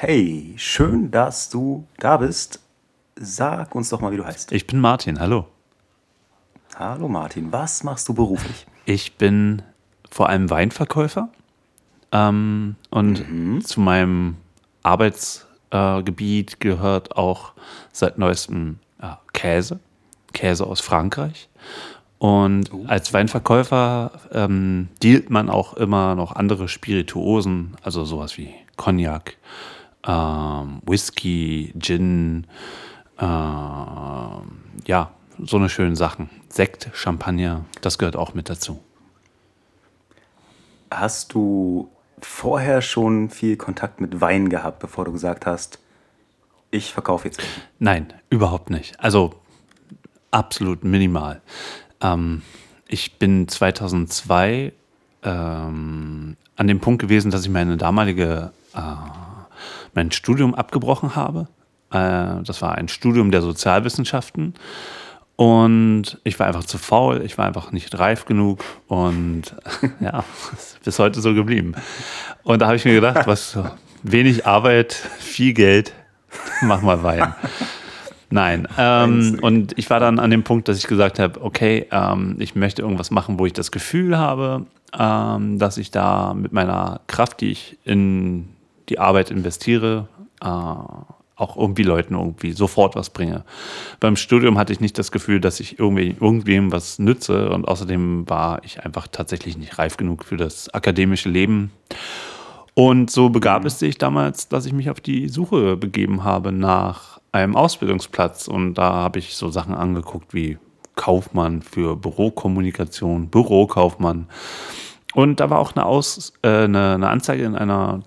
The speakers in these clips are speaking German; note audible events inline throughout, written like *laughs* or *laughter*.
Hey, schön, dass du da bist. Sag uns doch mal, wie du heißt. Ich bin Martin, hallo. Hallo Martin, was machst du beruflich? Ich bin vor allem Weinverkäufer ähm, und Mhm. zu meinem Arbeitsgebiet äh, gehört auch seit neuestem äh, Käse, Käse aus Frankreich. Und als Weinverkäufer ähm, dealt man auch immer noch andere Spirituosen, also sowas wie Cognac, ähm, Whisky, Gin, ähm, ja, so eine schönen Sachen. Sekt, Champagner, das gehört auch mit dazu. Hast du vorher schon viel Kontakt mit Wein gehabt, bevor du gesagt hast, ich verkaufe jetzt? Nein, überhaupt nicht. Also absolut minimal. Ähm, ich bin 2002 ähm, an dem Punkt gewesen, dass ich meine damalige, äh, mein Studium abgebrochen habe. Äh, das war ein Studium der Sozialwissenschaften. Und ich war einfach zu faul, ich war einfach nicht reif genug und *laughs* ja, ist *laughs* bis heute so geblieben. Und da habe ich mir gedacht, was wenig Arbeit, viel Geld, *laughs* mach mal Wein. Nein. Ähm, und ich war dann an dem Punkt, dass ich gesagt habe, okay, ähm, ich möchte irgendwas machen, wo ich das Gefühl habe, ähm, dass ich da mit meiner Kraft, die ich in die Arbeit investiere, äh, auch irgendwie Leuten irgendwie sofort was bringe. Beim Studium hatte ich nicht das Gefühl, dass ich irgendwie irgendwem was nütze und außerdem war ich einfach tatsächlich nicht reif genug für das akademische Leben. Und so begab es sich damals, dass ich mich auf die Suche begeben habe nach einem Ausbildungsplatz. Und da habe ich so Sachen angeguckt wie Kaufmann für Bürokommunikation, Bürokaufmann. Und da war auch eine, Aus, äh, eine, eine Anzeige in einer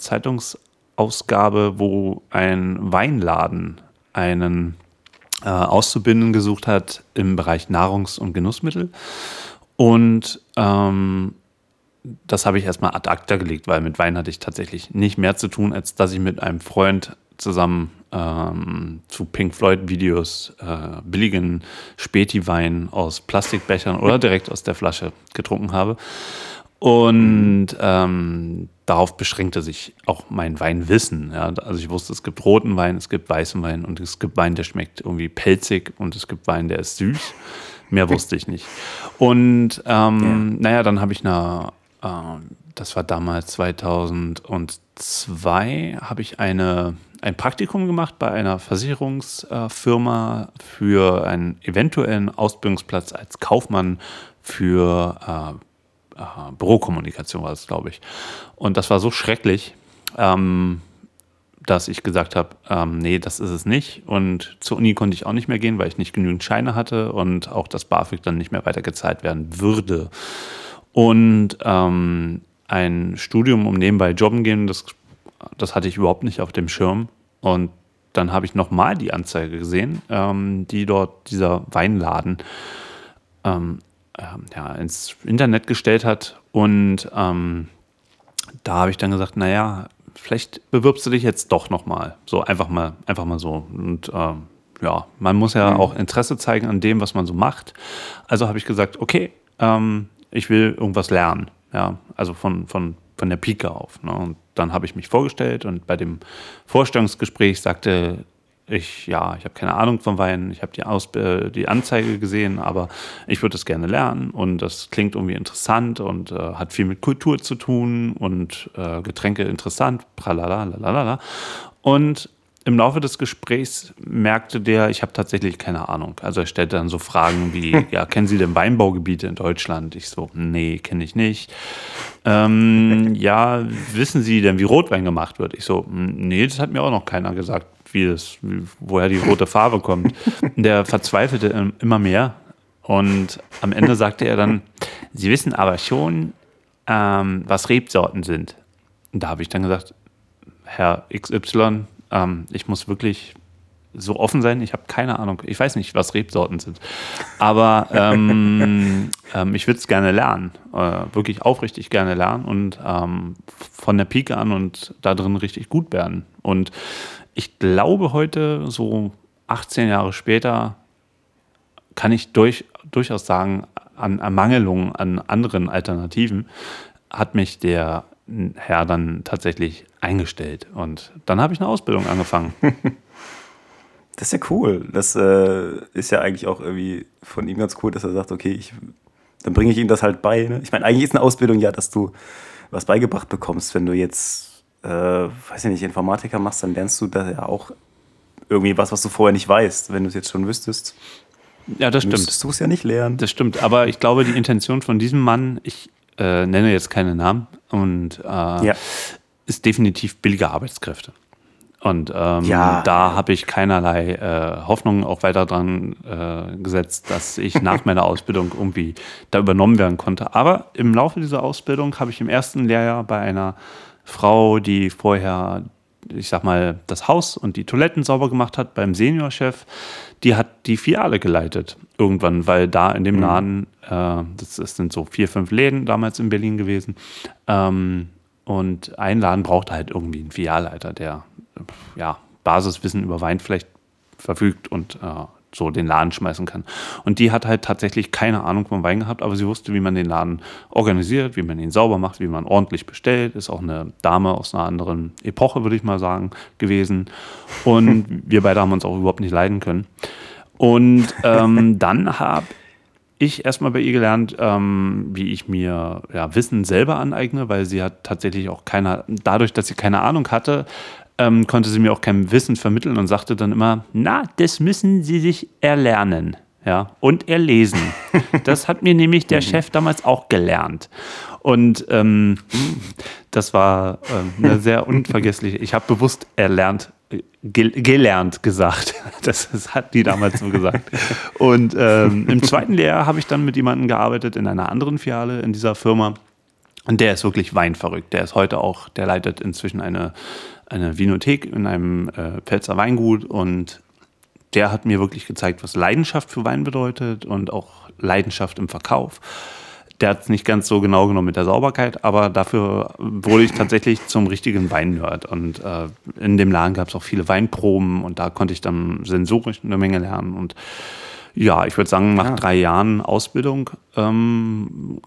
Zeitungsausgabe, wo ein Weinladen einen äh, Auszubildenden gesucht hat im Bereich Nahrungs- und Genussmittel. Und ähm, das habe ich erstmal ad acta gelegt, weil mit Wein hatte ich tatsächlich nicht mehr zu tun, als dass ich mit einem Freund zusammen ähm, zu Pink Floyd Videos äh, billigen Späti-Wein aus Plastikbechern oder direkt aus der Flasche getrunken habe. Und ähm, darauf beschränkte sich auch mein Weinwissen. Ja. Also ich wusste, es gibt roten Wein, es gibt weißen Wein und es gibt Wein, der schmeckt irgendwie pelzig und es gibt Wein, der ist süß. Mehr wusste ich nicht. Und ähm, naja, dann habe ich eine, äh, das war damals 2002, habe ich eine, ein Praktikum gemacht bei einer Versicherungsfirma für einen eventuellen Ausbildungsplatz als Kaufmann für äh, äh, Bürokommunikation, war das, glaube ich. Und das war so schrecklich. Ähm, dass ich gesagt habe, ähm, nee, das ist es nicht. Und zur Uni konnte ich auch nicht mehr gehen, weil ich nicht genügend Scheine hatte und auch das BAföG dann nicht mehr weitergezahlt werden würde. Und ähm, ein Studium um nebenbei jobben gehen, das, das hatte ich überhaupt nicht auf dem Schirm. Und dann habe ich nochmal die Anzeige gesehen, ähm, die dort dieser Weinladen ähm, ähm, ja, ins Internet gestellt hat. Und ähm, da habe ich dann gesagt, naja, vielleicht bewirbst du dich jetzt doch nochmal. So einfach mal, einfach mal so. Und ähm, ja, man muss ja auch Interesse zeigen an dem, was man so macht. Also habe ich gesagt, okay, ähm, ich will irgendwas lernen. Ja, also von, von, von der Pike auf. Ne? Und dann habe ich mich vorgestellt und bei dem Vorstellungsgespräch sagte ich, ja, ich habe keine Ahnung von Wein, ich habe die, Aus äh, die Anzeige gesehen, aber ich würde es gerne lernen und das klingt irgendwie interessant und äh, hat viel mit Kultur zu tun und äh, Getränke interessant, pralala. Und im Laufe des Gesprächs merkte der, ich habe tatsächlich keine Ahnung. Also er stellte dann so Fragen wie, *laughs* ja, kennen Sie denn Weinbaugebiete in Deutschland? Ich so, nee, kenne ich nicht. Ähm, *laughs* ja, wissen Sie denn, wie Rotwein gemacht wird? Ich so, nee, das hat mir auch noch keiner gesagt, wie das, wie, woher die rote Farbe kommt. Der verzweifelte im- immer mehr und am Ende sagte er dann, Sie wissen aber schon, ähm, was Rebsorten sind. Und da habe ich dann gesagt, Herr XY, ähm, ich muss wirklich so offen sein, ich habe keine Ahnung. Ich weiß nicht, was Rebsorten sind. Aber ähm, *laughs* ähm, ich würde es gerne lernen. Äh, wirklich aufrichtig gerne lernen und ähm, von der Pike an und da drin richtig gut werden. Und ich glaube heute, so 18 Jahre später, kann ich durch, durchaus sagen, an Ermangelung an anderen Alternativen hat mich der Herr dann tatsächlich eingestellt. Und dann habe ich eine Ausbildung angefangen. *laughs* Das ist ja cool. Das äh, ist ja eigentlich auch irgendwie von ihm ganz cool, dass er sagt, okay, ich, dann bringe ich ihm das halt bei. Ne? Ich meine, eigentlich ist eine Ausbildung ja, dass du was beigebracht bekommst. Wenn du jetzt, äh, weiß ich nicht, Informatiker machst, dann lernst du da ja auch irgendwie was, was du vorher nicht weißt. Wenn du es jetzt schon wüsstest, ja, das stimmt. müsstest du es ja nicht lernen. Das stimmt, aber ich glaube, die Intention von diesem Mann, ich äh, nenne jetzt keine Namen, und äh, Ja. ist definitiv billige Arbeitskräfte. Und ähm, Ja. da habe ich keinerlei äh, Hoffnung auch weiter dran äh, gesetzt, dass ich nach *laughs* meiner Ausbildung irgendwie da übernommen werden konnte. Aber im Laufe dieser Ausbildung habe ich im ersten Lehrjahr bei einer Frau, die vorher, ich sag mal, das Haus und die Toiletten sauber gemacht hat, beim Seniorchef, die hat die Filiale geleitet irgendwann, weil da in dem Laden, äh, das, das sind so vier, fünf Läden damals in Berlin gewesen, ähm, und ein Laden brauchte halt irgendwie einen Filialleiter, der ja, Basiswissen über Wein vielleicht verfügt und äh, so den Laden schmeißen kann. Und die hat halt tatsächlich keine Ahnung vom Wein gehabt, aber sie wusste, wie man den Laden organisiert, wie man ihn sauber macht, wie man ordentlich bestellt. Ist auch eine Dame aus einer anderen Epoche, würde ich mal sagen, gewesen. Und *laughs* wir beide haben uns auch überhaupt nicht leiden können. Und ähm, *laughs* dann habe ich erstmal bei ihr gelernt, ähm, wie ich mir ja, Wissen selber aneigne, weil sie hat tatsächlich auch keine, dadurch, dass sie keine Ahnung hatte, ähm, konnte sie mir auch kein Wissen vermitteln und sagte dann immer, na, das müssen Sie sich erlernen. Ja, und erlesen. *laughs* Das hat mir nämlich der Chef damals auch gelernt. Und ähm, das war ähm, eine sehr unvergessliche. Ich habe bewusst erlernt, äh, gel gelernt gesagt. *laughs* Das, das hat die damals so gesagt. Und ähm, im zweiten Lehrjahr habe ich dann mit jemandem gearbeitet in einer anderen Filiale in dieser Firma. Und der ist wirklich weinverrückt. Der ist heute auch, der leitet inzwischen eine, eine Vinothek in einem äh, Pfälzer Weingut und der hat mir wirklich gezeigt, was Leidenschaft für Wein bedeutet und auch Leidenschaft im Verkauf. Der hat es nicht ganz so genau genommen mit der Sauberkeit, aber dafür wurde ich tatsächlich zum richtigen Weinnerd. Und äh, in dem Laden gab es auch viele Weinproben und da konnte ich dann sensorisch eine Menge lernen. Und ja, ich würde sagen, nach Ah. drei Jahren Ausbildung ähm,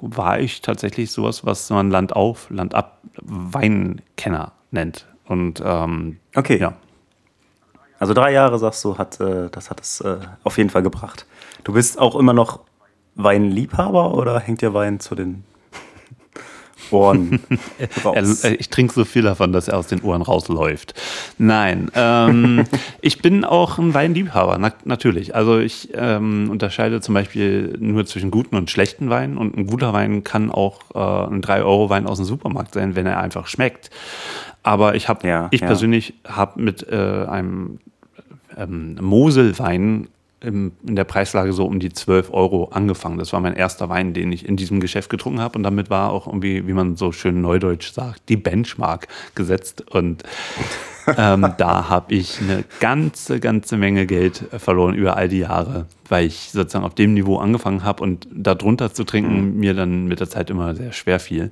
war ich tatsächlich sowas, was man Land auf, Land ab Weinkenner nennt. Und ähm, Okay. ja, Also drei Jahre, sagst du, hat, äh, das hat es äh, auf jeden Fall gebracht. Du bist auch immer noch Weinliebhaber oder hängt dir Wein zu den Ohren *laughs* raus? Äh, ich trinke so viel davon, dass er aus den Ohren rausläuft. Nein, ähm, *laughs* ich bin auch ein Weinliebhaber, na, natürlich. Also ich ähm, unterscheide zum Beispiel nur zwischen guten und schlechten Weinen und ein guter Wein kann auch äh, ein 3-Euro-Wein aus dem Supermarkt sein, wenn er einfach schmeckt. Aber ich habe, Ja, ich ja. persönlich habe mit äh, einem ähm, Moselwein im, in der Preislage so um die 12 Euro angefangen. Das war mein erster Wein, den ich in diesem Geschäft getrunken habe. Und damit war auch irgendwie, wie man so schön neudeutsch sagt, die Benchmark gesetzt. Und ähm, *laughs* da habe ich eine ganze, ganze Menge Geld verloren über all die Jahre, weil ich sozusagen auf dem Niveau angefangen habe und darunter zu trinken mir dann mit der Zeit immer sehr schwer fiel.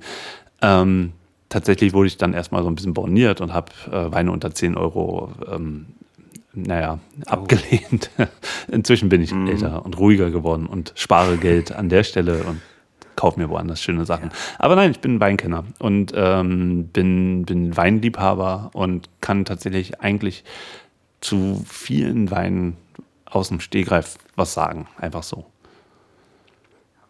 Ähm, tatsächlich wurde ich dann erstmal so ein bisschen borniert und habe äh, Weine unter 10 Euro ähm, naja, abgelehnt. *laughs* Inzwischen bin ich älter und ruhiger geworden und spare Geld an der Stelle und kaufe mir woanders schöne Sachen. Aber nein, ich bin Weinkenner und ähm, bin, bin Weinliebhaber und kann tatsächlich eigentlich zu vielen Weinen aus dem Stehgreif was sagen. Einfach so.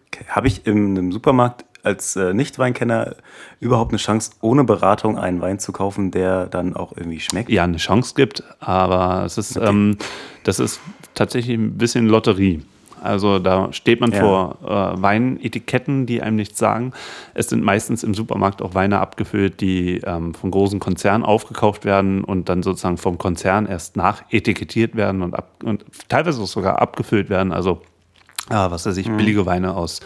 Okay. Habe ich im, im Supermarkt als äh, Nicht-Weinkenner überhaupt eine Chance, ohne Beratung einen Wein zu kaufen, der dann auch irgendwie schmeckt? ja, eine Chance gibt, aber es ist, ähm, das ist tatsächlich ein bisschen Lotterie. Also da steht man Ja. vor äh, Weinetiketten, die einem nichts sagen. Es sind meistens im Supermarkt auch Weine abgefüllt, die ähm, von großen Konzernen aufgekauft werden und dann sozusagen vom Konzern erst nachetikettiert werden und, ab, und teilweise sogar abgefüllt werden. Also äh, was weiß ich, billige Weine aus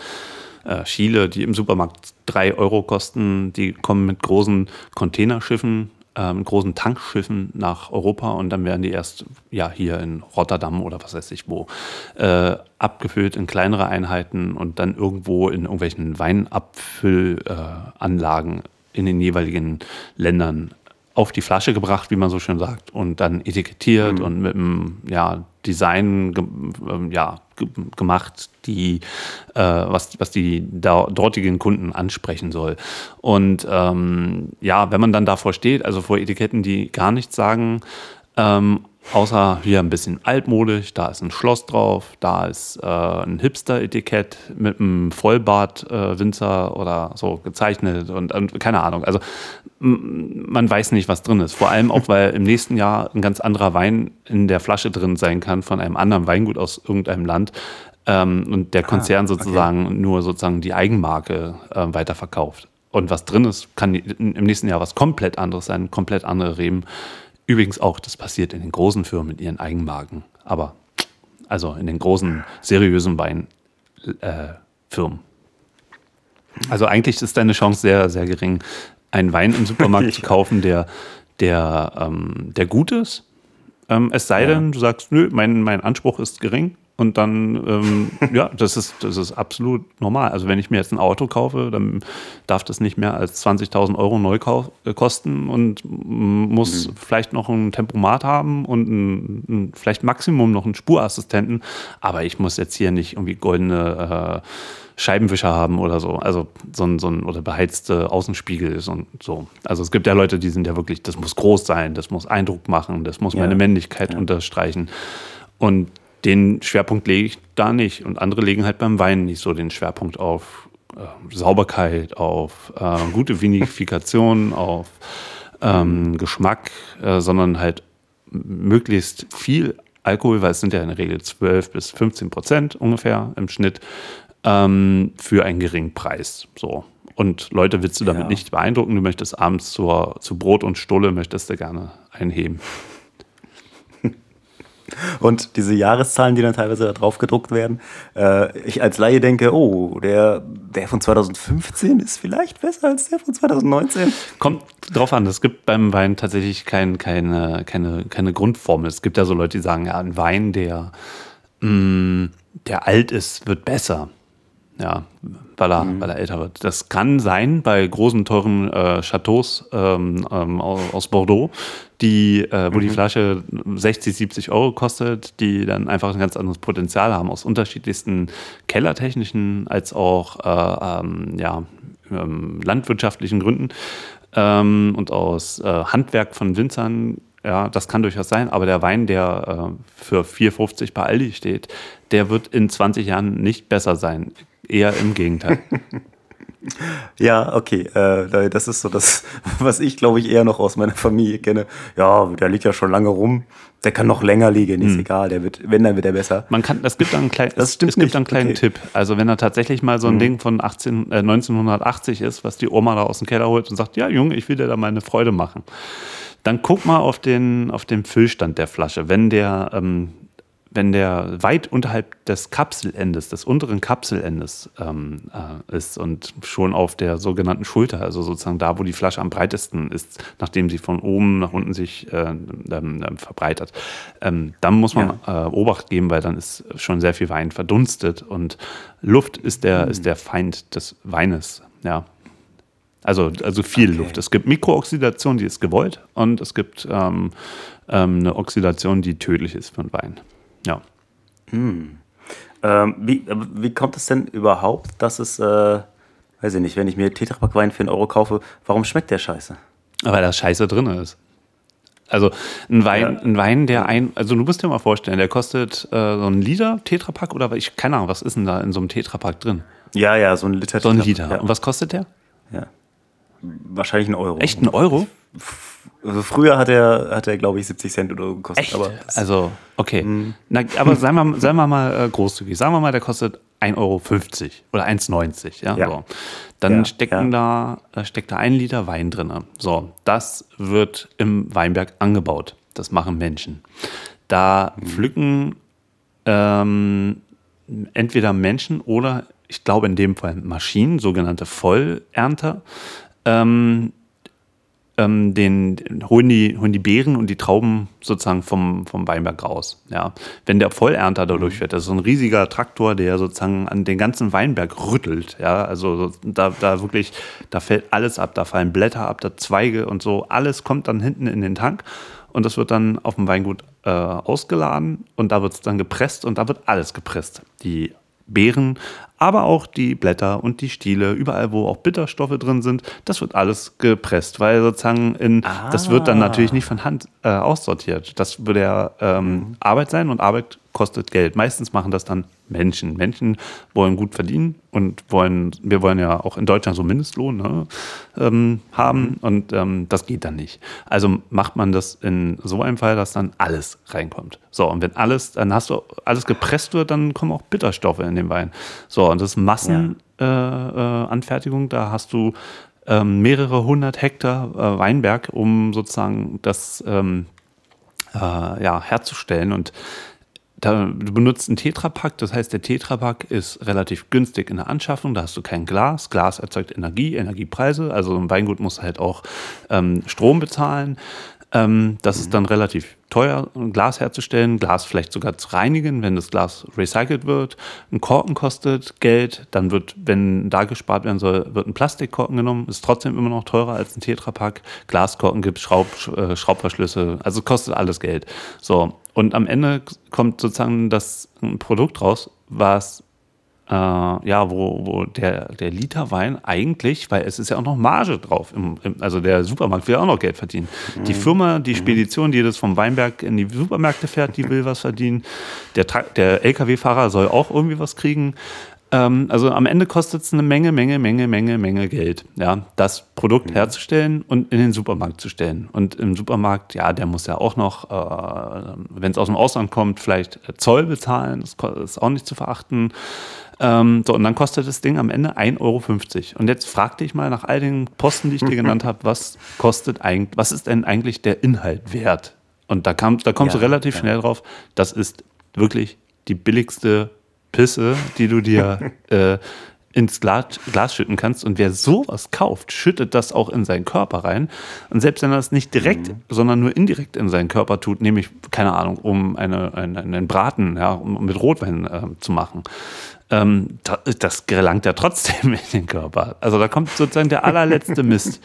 äh, Chile, die im Supermarkt 3 Euro kosten, die kommen mit großen Containerschiffen, äh, mit großen Tankschiffen nach Europa und dann werden die erst ja hier in Rotterdam oder was weiß ich wo äh, abgefüllt in kleinere Einheiten und dann irgendwo in irgendwelchen Weinabfüllanlagen in den jeweiligen Ländern auf die Flasche gebracht, wie man so schön sagt, und dann etikettiert mhm. und mit einem ja, Design ähm, ja, gemacht, die, äh, was, was die dortigen Kunden ansprechen soll. Und ähm, ja, wenn man dann davor steht, also vor Etiketten, die gar nichts sagen, ähm, Außer hier ein bisschen altmodisch, da ist ein Schloss drauf, da ist äh, ein Hipster-Etikett mit einem Vollbart-Winzer äh, oder so gezeichnet und, und keine Ahnung. Also man weiß nicht, was drin ist. Vor allem auch, weil im nächsten Jahr ein ganz anderer Wein in der Flasche drin sein kann von einem anderen Weingut aus irgendeinem Land. Ähm, und der ah, Konzern ah, sozusagen okay. nur sozusagen die Eigenmarke äh, weiterverkauft. Und was drin ist, kann im nächsten Jahr was komplett anderes sein, komplett andere Reben. Übrigens auch, das passiert in den großen Firmen mit ihren Eigenmarken. Aber also in den großen, seriösen Weinfirmen. Äh, also eigentlich ist deine Chance sehr, sehr gering, einen Wein im Supermarkt *laughs* zu kaufen, der, der, ähm, der gut ist. Ähm, es sei ja. denn, du sagst, nö, mein, mein Anspruch ist gering. Und dann, ähm, *laughs* ja, das ist, das ist absolut normal. Also wenn ich mir jetzt ein Auto kaufe, dann darf das nicht mehr als 20.000 Euro neu äh, kosten und muss mhm. vielleicht noch ein Tempomat haben und ein, ein, vielleicht Maximum noch einen Spurassistenten. Aber ich muss jetzt hier nicht irgendwie goldene äh, Scheibenwischer haben oder so. Also so ein, so ein oder beheizte Außenspiegel ist und so. Also es gibt ja Leute, die sind ja wirklich, das muss groß sein, das muss Eindruck machen, das muss ja. meine Männlichkeit ja. unterstreichen. Und den Schwerpunkt lege ich da nicht. Und andere legen halt beim Wein nicht so den Schwerpunkt auf äh, Sauberkeit, auf äh, gute Vinifikation, *laughs* auf ähm, Geschmack, äh, sondern halt möglichst viel Alkohol, weil es sind ja in der Regel 12 bis 15 Prozent ungefähr im Schnitt, ähm, für einen geringen Preis. So. Und Leute willst du damit ja. nicht beeindrucken, du möchtest abends zur, zu Brot und Stulle, möchtest du gerne einheben. Und diese Jahreszahlen, die dann teilweise da drauf gedruckt werden, äh, ich als Laie denke, oh, der, der von 2015 ist vielleicht besser als der von 2019. Kommt drauf an, es gibt beim Wein tatsächlich kein, keine, keine, keine Grundformel. Es gibt ja so Leute, die sagen, ja, ein Wein, der, mh, mm, der alt ist, wird besser. Ja, weil er, mhm. weil er älter wird. Das kann sein bei großen, teuren äh, Chateaus ähm, ähm, aus Bordeaux, die, äh, wo mhm. die Flasche 60, 70 Euro kostet, die dann einfach ein ganz anderes Potenzial haben, aus unterschiedlichsten kellertechnischen als auch äh, ähm, ja, ähm, landwirtschaftlichen Gründen ähm, und aus äh, Handwerk von Winzern ja, das kann durchaus sein, aber der Wein, der äh, für 4,50 bei Aldi steht, der wird in 20 Jahren nicht besser sein eher im Gegenteil. *laughs* Ja, okay. Äh, das ist so das, *laughs* was ich, glaube ich, eher noch aus meiner Familie kenne. Ja, der liegt ja schon lange rum. Der kann noch länger liegen, ist hm. egal. Der wird, wenn, dann wird er besser. Man kann, das gibt einen kleinen, das stimmt es gibt einen kleinen okay. Tipp. Also wenn er tatsächlich mal so ein hm. Ding von 18, äh, 1980 ist, was die Oma da aus dem Keller holt und sagt, ja, Junge, ich will dir da mal eine Freude machen. Dann guck mal auf den, auf den Füllstand der Flasche. Wenn der ähm, wenn der weit unterhalb des Kapselendes, des unteren Kapselendes ähm, äh, ist und schon auf der sogenannten Schulter, also sozusagen da, wo die Flasche am breitesten ist, nachdem sie von oben nach unten sich äh, ähm, äh, verbreitert, ähm, dann muss man ja. Äh, Obacht geben, weil dann ist schon sehr viel Wein verdunstet und Luft ist der, mhm. ist der Feind des Weines. Ja. Also, also viel okay. Luft. Es gibt Mikrooxidation, die ist gewollt, und es gibt ähm, ähm, eine Oxidation, die tödlich ist für den Wein. Ja. Hm. Ähm, wie, wie kommt es denn überhaupt, dass es, äh, weiß ich nicht, wenn ich mir Tetrapack Wein für einen Euro kaufe, warum schmeckt der scheiße? Weil da Scheiße drin ist. Also ein Wein, ja. ein Wein, der ein, also du musst dir mal vorstellen, der kostet äh, so ein Liter Tetrapack oder ich keine Ahnung, was ist denn da in so einem Tetrapack drin? Ja, ja, so ein Liter. So ein Liter. Ja. Und was kostet der? Ja. Wahrscheinlich ein Euro. Echt ein Euro? Also früher hat er, hat er glaube ich, 70 Cent oder so gekostet. Echt? Aber also, okay. Mhm. Na, aber seien wir, seien wir mal äh, großzügig. Sagen wir mal, der kostet 1,50 Euro oder 1,90. Ja, ja. So. Dann ja, stecken ja. Da, steckt da ein Liter Wein drin. So, das wird im Weinberg angebaut. Das machen Menschen. Da mhm. pflücken ähm, entweder Menschen oder ich glaube in dem Fall Maschinen, sogenannte Vollernter, ähm, ähm, den, holen, die, holen die Beeren und die Trauben sozusagen vom, vom Weinberg raus. Ja. Wenn der Vollernter da durchfährt, das ist so ein riesiger Traktor, der sozusagen an den ganzen Weinberg rüttelt. Ja. Also da, da wirklich, da fällt alles ab, da fallen Blätter ab, da Zweige und so, alles kommt dann hinten in den Tank und das wird dann auf dem Weingut äh, ausgeladen und da wird es dann gepresst und da wird alles gepresst. Die Beeren, aber auch die Blätter und die Stiele, überall wo auch Bitterstoffe drin sind, das wird alles gepresst, weil sozusagen in, ah. das wird dann natürlich nicht von Hand äh, aussortiert. Das würde ja ähm, Arbeit sein und Arbeit kostet Geld. Meistens machen das dann Menschen. Menschen wollen gut verdienen und wollen, wir wollen ja auch in Deutschland so Mindestlohn ne, ähm, haben mhm. und ähm, das geht dann nicht. Also macht man das in so einem Fall, dass dann alles reinkommt. So, und wenn alles, dann hast du alles gepresst wird, dann kommen auch Bitterstoffe in den Wein. So, und das ist Massenanfertigung, ja. äh, äh, da hast du ähm, mehrere hundert Hektar äh, Weinberg, um sozusagen das ähm, äh, ja, herzustellen und da, du benutzt einen Tetrapack, das heißt, der Tetrapack ist relativ günstig in der Anschaffung, da hast du kein Glas. Glas erzeugt Energie, Energiepreise, also ein Weingut muss halt auch ähm, Strom bezahlen. Ähm, das mhm. ist dann relativ teuer, Glas herzustellen, Glas vielleicht sogar zu reinigen, wenn das Glas recycelt wird. Ein Korken kostet Geld, dann wird, wenn da gespart werden soll, wird ein Plastikkorken genommen, ist trotzdem immer noch teurer als ein Tetrapack. Glaskorken gibt Schraub, äh, Schraubverschlüsse, also kostet alles Geld. So, und am Ende kommt sozusagen das Produkt raus, was äh, ja, wo, wo der, der Liter Wein eigentlich, weil es ist ja auch noch Marge drauf, im, im, also der Supermarkt will auch noch Geld verdienen. Mhm. Die Firma, die Spedition, die das vom Weinberg in die Supermärkte fährt, die will was verdienen. Der, der LKW-Fahrer soll auch irgendwie was kriegen. Ähm, also am Ende kostet es eine Menge, Menge, Menge, Menge, Menge Geld, ja, das Produkt mhm. herzustellen und in den Supermarkt zu stellen. Und im Supermarkt, ja, der muss ja auch noch, äh, wenn es aus dem Ausland kommt, vielleicht Zoll bezahlen, das ist auch nicht zu verachten. Ähm, so, und dann kostet das Ding am Ende 1,50 Euro. Und jetzt frag dich mal nach all den Posten, die ich dir genannt *laughs* habe, was kostet eigentlich, was ist denn eigentlich der Inhalt wert? Und da, kam, da kommst ja, du relativ ja. schnell drauf, das ist wirklich die billigste Pisse, die du dir *laughs* äh, ins Glas, Glas, schütten kannst. Und wer sowas kauft, schüttet das auch in seinen Körper rein. Und selbst wenn er das nicht direkt, mhm. sondern nur indirekt in seinen Körper tut, nämlich, keine Ahnung, um eine, eine einen Braten ja, um mit Rotwein äh, zu machen, ähm, das gelangt ja trotzdem *laughs* in den Körper. Also da kommt sozusagen der allerletzte Mist.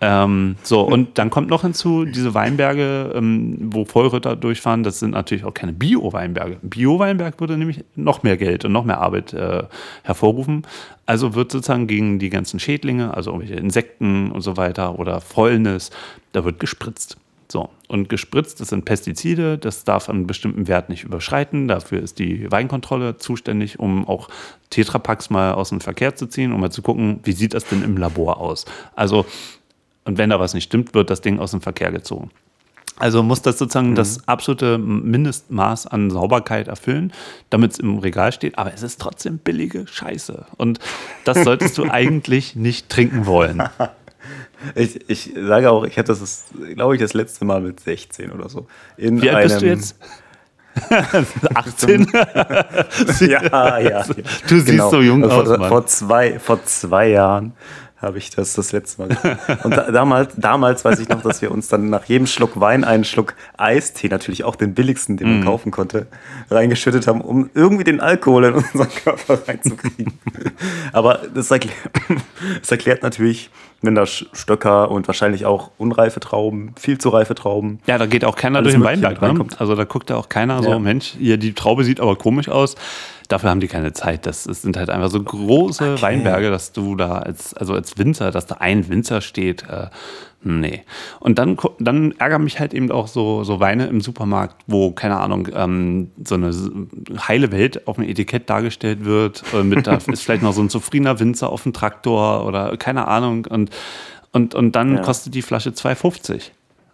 Ähm, so, und dann kommt noch hinzu, diese Weinberge, ähm, wo Vollritter durchfahren, das sind natürlich auch keine Bio-Weinberge. Bio-Weinberg würde nämlich noch mehr Geld und noch mehr Arbeit äh, hervorrufen. Also wird sozusagen gegen die ganzen Schädlinge, also irgendwelche Insekten und so weiter oder Fäulnis, da wird gespritzt. So, und gespritzt, das sind Pestizide, das darf einen bestimmten Wert nicht überschreiten. Dafür ist die Weinkontrolle zuständig, um auch Tetrapacks mal aus dem Verkehr zu ziehen, um mal zu gucken, wie sieht das denn im Labor aus. Also und wenn da was nicht stimmt, wird das Ding aus dem Verkehr gezogen. Also muss das sozusagen mhm. das absolute Mindestmaß an Sauberkeit erfüllen, damit es im Regal steht. Aber es ist trotzdem billige Scheiße. Und das solltest du *laughs* eigentlich nicht trinken wollen. *laughs* Ich, ich sage auch, ich hatte das, glaube ich, das letzte Mal mit 16 oder so. In Wie alt bist du jetzt? *laughs* 18? ja, ja. Du siehst genau. so jung also aus, Mann. Vor zwei, vor zwei Jahren habe ich das das letzte Mal. Und da, damals, damals weiß ich noch, dass wir uns dann nach jedem Schluck Wein einen Schluck Eistee, natürlich auch den billigsten, den man mm. kaufen konnte, reingeschüttet haben, um irgendwie den Alkohol in unseren Körper reinzukriegen. Aber das erklärt, das erklärt natürlich, wenn da Stöcker und wahrscheinlich auch unreife Trauben, viel zu reife Trauben. Ja, da geht auch keiner durch den Weinberg. Ne? Also da guckt da auch keiner ja. so, Mensch, hier die Traube sieht aber komisch aus dafür haben die keine Zeit. Das, das sind halt einfach so große okay. Weinberge, dass du da als, also als Winzer, dass da ein Winzer steht. Äh, nee. Und dann, dann ärgern mich halt eben auch so, so Weine im Supermarkt, wo, keine Ahnung, ähm, so eine heile Welt auf dem Etikett dargestellt wird. Äh, mit da *laughs* ist vielleicht noch so ein zufriedener Winzer auf dem Traktor oder keine Ahnung. Und, und, und dann ja. kostet die Flasche 2,50.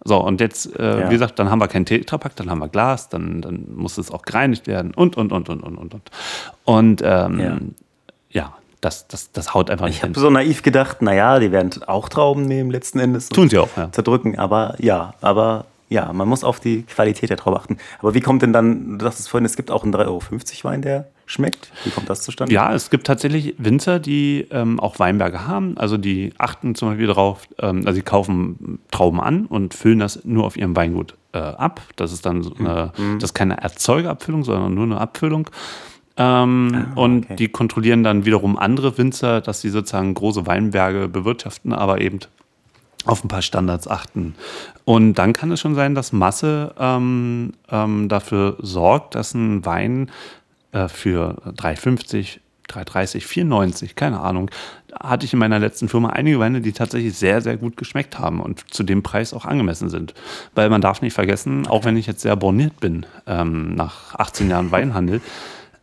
So, und jetzt, äh, ja. wie gesagt, dann haben wir keinen Tetrapack, dann haben wir Glas, dann, dann muss es auch gereinigt werden und, und, und, und, und, und. Und, und ähm, ja. ja. Das, das, das haut einfach nicht Ich habe so naiv gedacht, naja, die werden auch Trauben nehmen letzten Endes. Tun sie auch, ja. Zerdrücken, aber ja, aber ja, man muss auf die Qualität der Traube achten. Aber wie kommt denn dann, du sagtest vorhin, es gibt auch einen 3,50 Euro Wein, der schmeckt? Wie kommt das zustande? Ja, es gibt tatsächlich Winzer, die ähm, auch Weinberge haben. Also die achten zum Beispiel darauf, ähm, also sie kaufen Trauben an und füllen das nur auf ihrem Weingut äh, ab. Das ist dann eine, mhm. das ist keine Erzeugerabfüllung, sondern nur eine Abfüllung. Ähm, ah, und die kontrollieren dann wiederum andere Winzer, dass sie sozusagen große Weinberge bewirtschaften, aber eben auf ein paar Standards achten. Und dann kann es schon sein, dass Masse ähm, ähm, dafür sorgt, dass ein Wein äh, für 3,50, 3,30, 4,90, keine Ahnung, hatte ich in meiner letzten Firma einige Weine, die tatsächlich sehr, sehr gut geschmeckt haben und zu dem Preis auch angemessen sind. Weil man darf nicht vergessen, auch wenn ich jetzt sehr borniert bin ähm, nach 18 Jahren Weinhandel,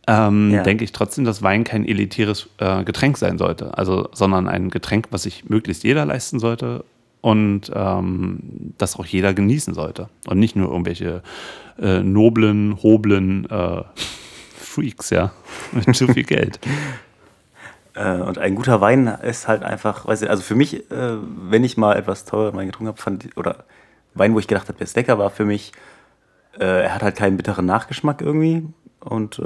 ähm, ja. denke ich trotzdem, dass Wein kein elitäres äh, Getränk sein sollte, also sondern ein Getränk, was sich möglichst jeder leisten sollte und ähm, das auch jeder genießen sollte und nicht nur irgendwelche äh, noblen, hoblen äh, Freaks, ja, mit zu viel Geld. *laughs* Äh, und ein guter Wein ist halt einfach, weiß ich, also für mich, äh, wenn ich mal etwas teurer Wein getrunken habe, fand oder Wein, wo ich gedacht habe, der ist lecker, war für mich, äh, er hat halt keinen bitteren Nachgeschmack irgendwie und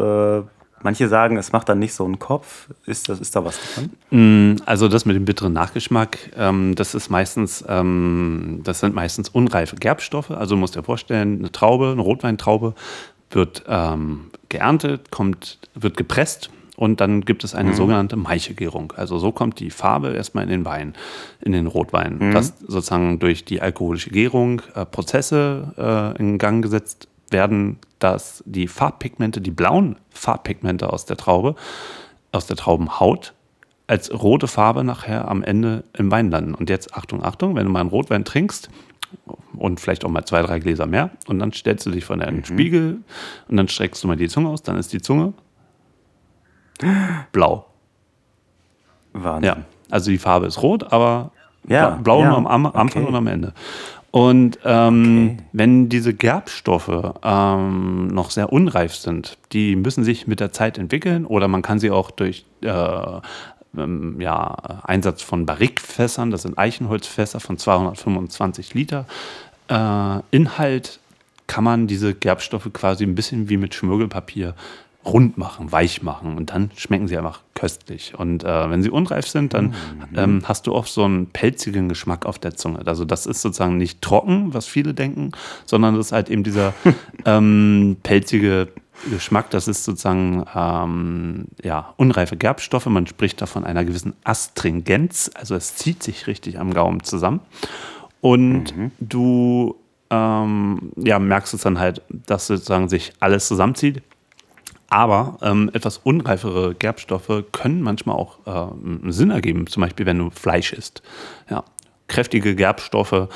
Manche sagen, es macht dann nicht so einen Kopf. Ist, das, ist da was dran? Mm, also das mit dem bitteren Nachgeschmack, ähm, das ist meistens, ähm, das sind meistens unreife Gerbstoffe. Also du musst dir vorstellen, eine Traube, eine Rotweintraube wird ähm, geerntet, kommt, wird gepresst und dann gibt es eine mhm. sogenannte Maichelgärung. Also so kommt die Farbe erstmal in den Wein, in den Rotwein. Mhm. Dass sozusagen durch die alkoholische Gärung äh, Prozesse äh, in Gang gesetzt werden, dass die Farbpigmente, die blauen Farbpigmente aus der Traube, aus der Traubenhaut, als rote Farbe nachher am Ende im Wein landen. Und jetzt Achtung, Achtung, wenn du mal einen Rotwein trinkst und vielleicht auch mal zwei, drei Gläser mehr und dann stellst du dich vor deinen mhm. Spiegel und dann streckst du mal die Zunge aus, dann ist die Zunge blau. Wahnsinn. Ja, also die Farbe ist rot, aber ja, blau ja, nur am Anfang okay. und am Ende. Und ähm, okay. wenn diese Gerbstoffe ähm, noch sehr unreif sind, die müssen sich mit der Zeit entwickeln oder man kann sie auch durch äh, ähm, ja, Einsatz von Barrikfässern, das sind Eichenholzfässer von 225 Liter äh, Inhalt, kann man diese Gerbstoffe quasi ein bisschen wie mit Schmirgelpapier rund machen, weich machen und dann schmecken sie einfach köstlich. Und äh, wenn sie unreif sind, dann mhm. ähm, hast du oft so einen pelzigen Geschmack auf der Zunge. Also das ist sozusagen nicht trocken, was viele denken, sondern das ist halt eben dieser *laughs* ähm, pelzige Geschmack. Das ist sozusagen ähm, ja, unreife Gerbstoffe. Man spricht da von einer gewissen Astringenz. Also es zieht sich richtig am Gaumen zusammen. Und mhm. du ähm, ja, merkst es dann halt, dass sozusagen sich alles zusammenzieht aber ähm, etwas unreifere Gerbstoffe können manchmal auch äh, Sinn ergeben, zum Beispiel wenn du Fleisch isst. Ja, kräftige Gerbstoffe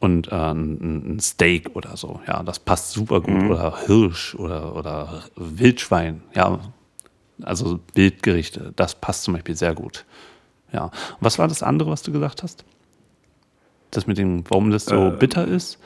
und äh, ein Steak oder so. Ja, das passt super gut. Mhm. Oder Hirsch oder, oder Wildschwein. Ja, also Wildgerichte. Das passt zum Beispiel sehr gut. Ja. Und was war das andere, was du gesagt hast? Das mit dem, warum das so äh, bitter ist?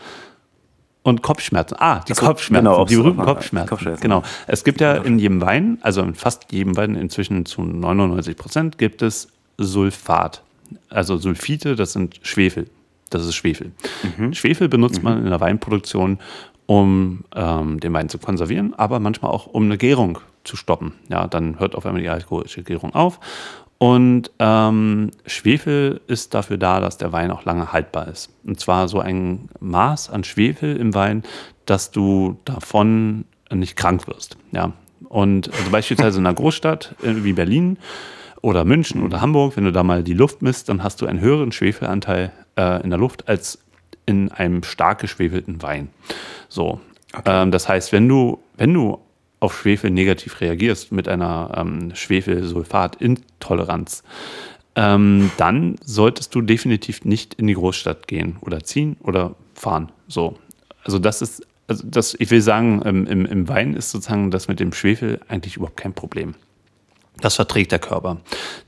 Und Kopfschmerzen. Ah, die Kopfschmerzen, genau, die berühmten Kopfschmerzen. Kopfschmerzen. Genau. Es gibt ja in jedem Wein, also in fast jedem Wein inzwischen zu 99 Prozent, gibt es Sulfat. Also Sulfite, das sind Schwefel. Das ist Schwefel. Mhm. Schwefel benutzt mhm. man in der Weinproduktion, um ähm, den Wein zu konservieren, aber manchmal auch um eine Gärung zu stoppen. Ja, dann hört auf einmal die alkoholische Gärung auf und ähm, Schwefel ist dafür da, dass der Wein auch lange haltbar ist. Und zwar so ein Maß an Schwefel im Wein, dass du davon nicht krank wirst. Ja. Und also beispielsweise in einer Großstadt äh, wie Berlin oder München oder Hamburg, wenn du da mal die Luft misst, dann hast du einen höheren Schwefelanteil äh, in der Luft als in einem stark geschwefelten Wein. So. Okay. Ähm, das heißt, wenn du, wenn du auf Schwefel negativ reagierst mit einer ähm, Schwefelsulfat-Intoleranz, ähm, dann solltest du definitiv nicht in die Großstadt gehen oder ziehen oder fahren. So. Also das ist, also das, ich will sagen, im, im Wein ist sozusagen das mit dem Schwefel eigentlich überhaupt kein Problem. Das verträgt der Körper.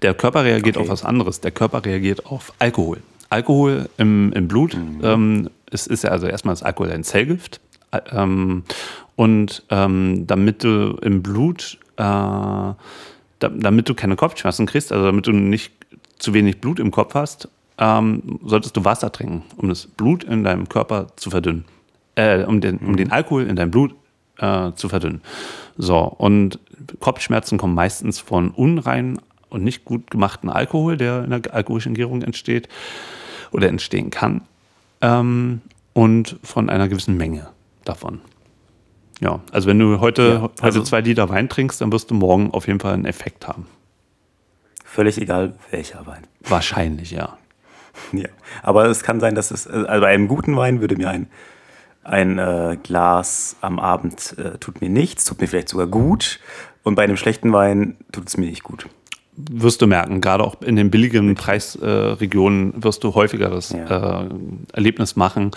Der Körper reagiert okay. auf was anderes. Der Körper reagiert auf Alkohol. Alkohol im, im Blut mhm. ähm, ist, ist ja also erstmal das Alkohol ein Zellgift. Ähm, und ähm, damit du im Blut, äh, da, damit du keine Kopfschmerzen kriegst, also damit du nicht zu wenig Blut im Kopf hast, ähm, solltest du Wasser trinken, um das Blut in deinem Körper zu verdünnen. Äh, um, den, um den Alkohol in deinem Blut äh, zu verdünnen. So, und Kopfschmerzen kommen meistens von unrein und nicht gut gemachten Alkohol, der in der alkoholischen Gärung entsteht oder entstehen kann. Ähm, und von einer gewissen Menge davon. Ja, also wenn du heute, ja, also heute zwei Liter Wein trinkst, dann wirst du morgen auf jeden Fall einen Effekt haben. Völlig egal, welcher Wein. Wahrscheinlich, ja. *laughs* Ja, aber es kann sein, dass es, also bei einem guten Wein würde mir ein, ein äh, Glas am Abend äh, tut mir nichts, tut mir vielleicht sogar gut. Und bei einem schlechten Wein tut es mir nicht gut. Wirst du merken, gerade auch in den billigen Preisregionen äh, wirst du häufiger das ja. Äh, Erlebnis machen,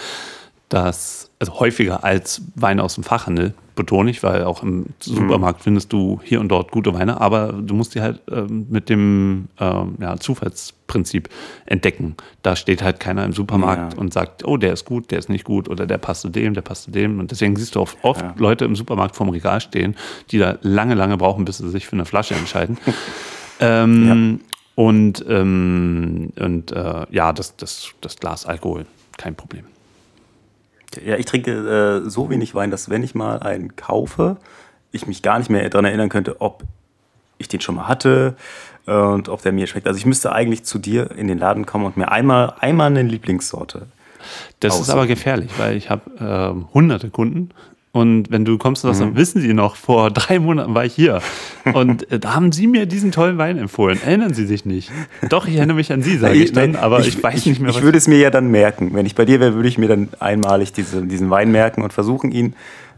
dass, also häufiger als Weine aus dem Fachhandel, betone ich, weil auch im Supermarkt findest du hier und dort gute Weine, aber du musst die halt äh, mit dem äh, ja, Zufallsprinzip entdecken. Da steht halt keiner im Supermarkt ja. und sagt, oh, der ist gut, der ist nicht gut oder der passt zu dem, der passt zu dem. Und deswegen siehst du oft, oft ja. Leute im Supermarkt vorm Regal stehen, die da lange, lange brauchen, bis sie sich für eine Flasche entscheiden. *laughs* ähm, und ähm, und äh, ja, das, das, das Glas Alkohol, kein Problem. Ja, ich trinke äh, so wenig Wein, dass wenn ich mal einen kaufe, ich mich gar nicht mehr daran erinnern könnte, ob ich den schon mal hatte äh, und ob der mir schmeckt. Also ich müsste eigentlich zu dir in den Laden kommen und mir einmal, einmal eine Lieblingssorte. Das aussuchen. ist aber gefährlich, weil ich habe äh, hunderte Kunden und wenn du kommst und sagst, mhm. wissen Sie noch, vor drei Monaten war ich hier. Und *laughs* äh, da haben Sie mir diesen tollen Wein empfohlen. Erinnern Sie sich nicht? Doch, ich erinnere mich an Sie, sage ich, ich, dann, aber ich, ich weiß ich, nicht mehr. Ich würde es mir ja dann merken. Wenn ich bei dir wäre, würde ich mir dann einmalig diese, diesen Wein merken und versuchen, ihn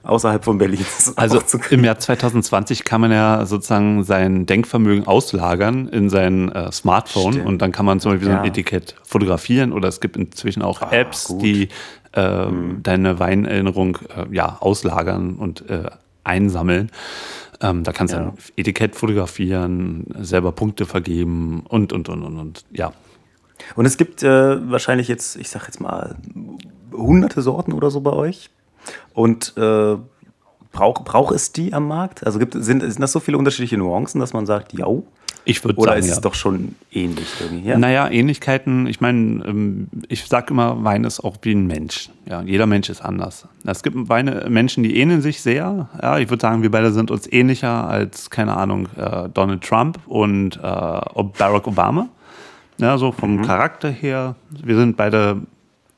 außerhalb von Berlin *laughs* Also im Jahr 2020 kann man ja sozusagen sein Denkvermögen auslagern in sein äh, Smartphone Stimmt. und dann kann man zum Beispiel ja. so ein Etikett fotografieren oder es gibt inzwischen auch ah, Apps, gut. die äh, mhm. deine Weinerinnerung äh, ja, auslagern und äh, einsammeln. Ähm, da kannst du ja. ein Etikett fotografieren, selber Punkte vergeben und, und, und, und, und ja. Und es gibt äh, wahrscheinlich jetzt, ich sag jetzt mal, hunderte Sorten oder so bei euch. Und äh, braucht brauch es die am Markt? Also gibt, sind, sind das so viele unterschiedliche Nuancen, dass man sagt, ja, ich würde sagen, Oder ist es doch schon ähnlich irgendwie? Ja? Naja, Ähnlichkeiten, ich meine, ähm, ich sage immer, Wein ist auch wie ein Mensch. Ja, jeder Mensch ist anders. Es gibt Weine, Menschen, die ähneln sich sehr. Ja, ich würde sagen, wir beide sind uns ähnlicher als, keine Ahnung, äh, Donald Trump und äh, Barack Obama. Ja, so vom mhm. Charakter her. Wir sind beide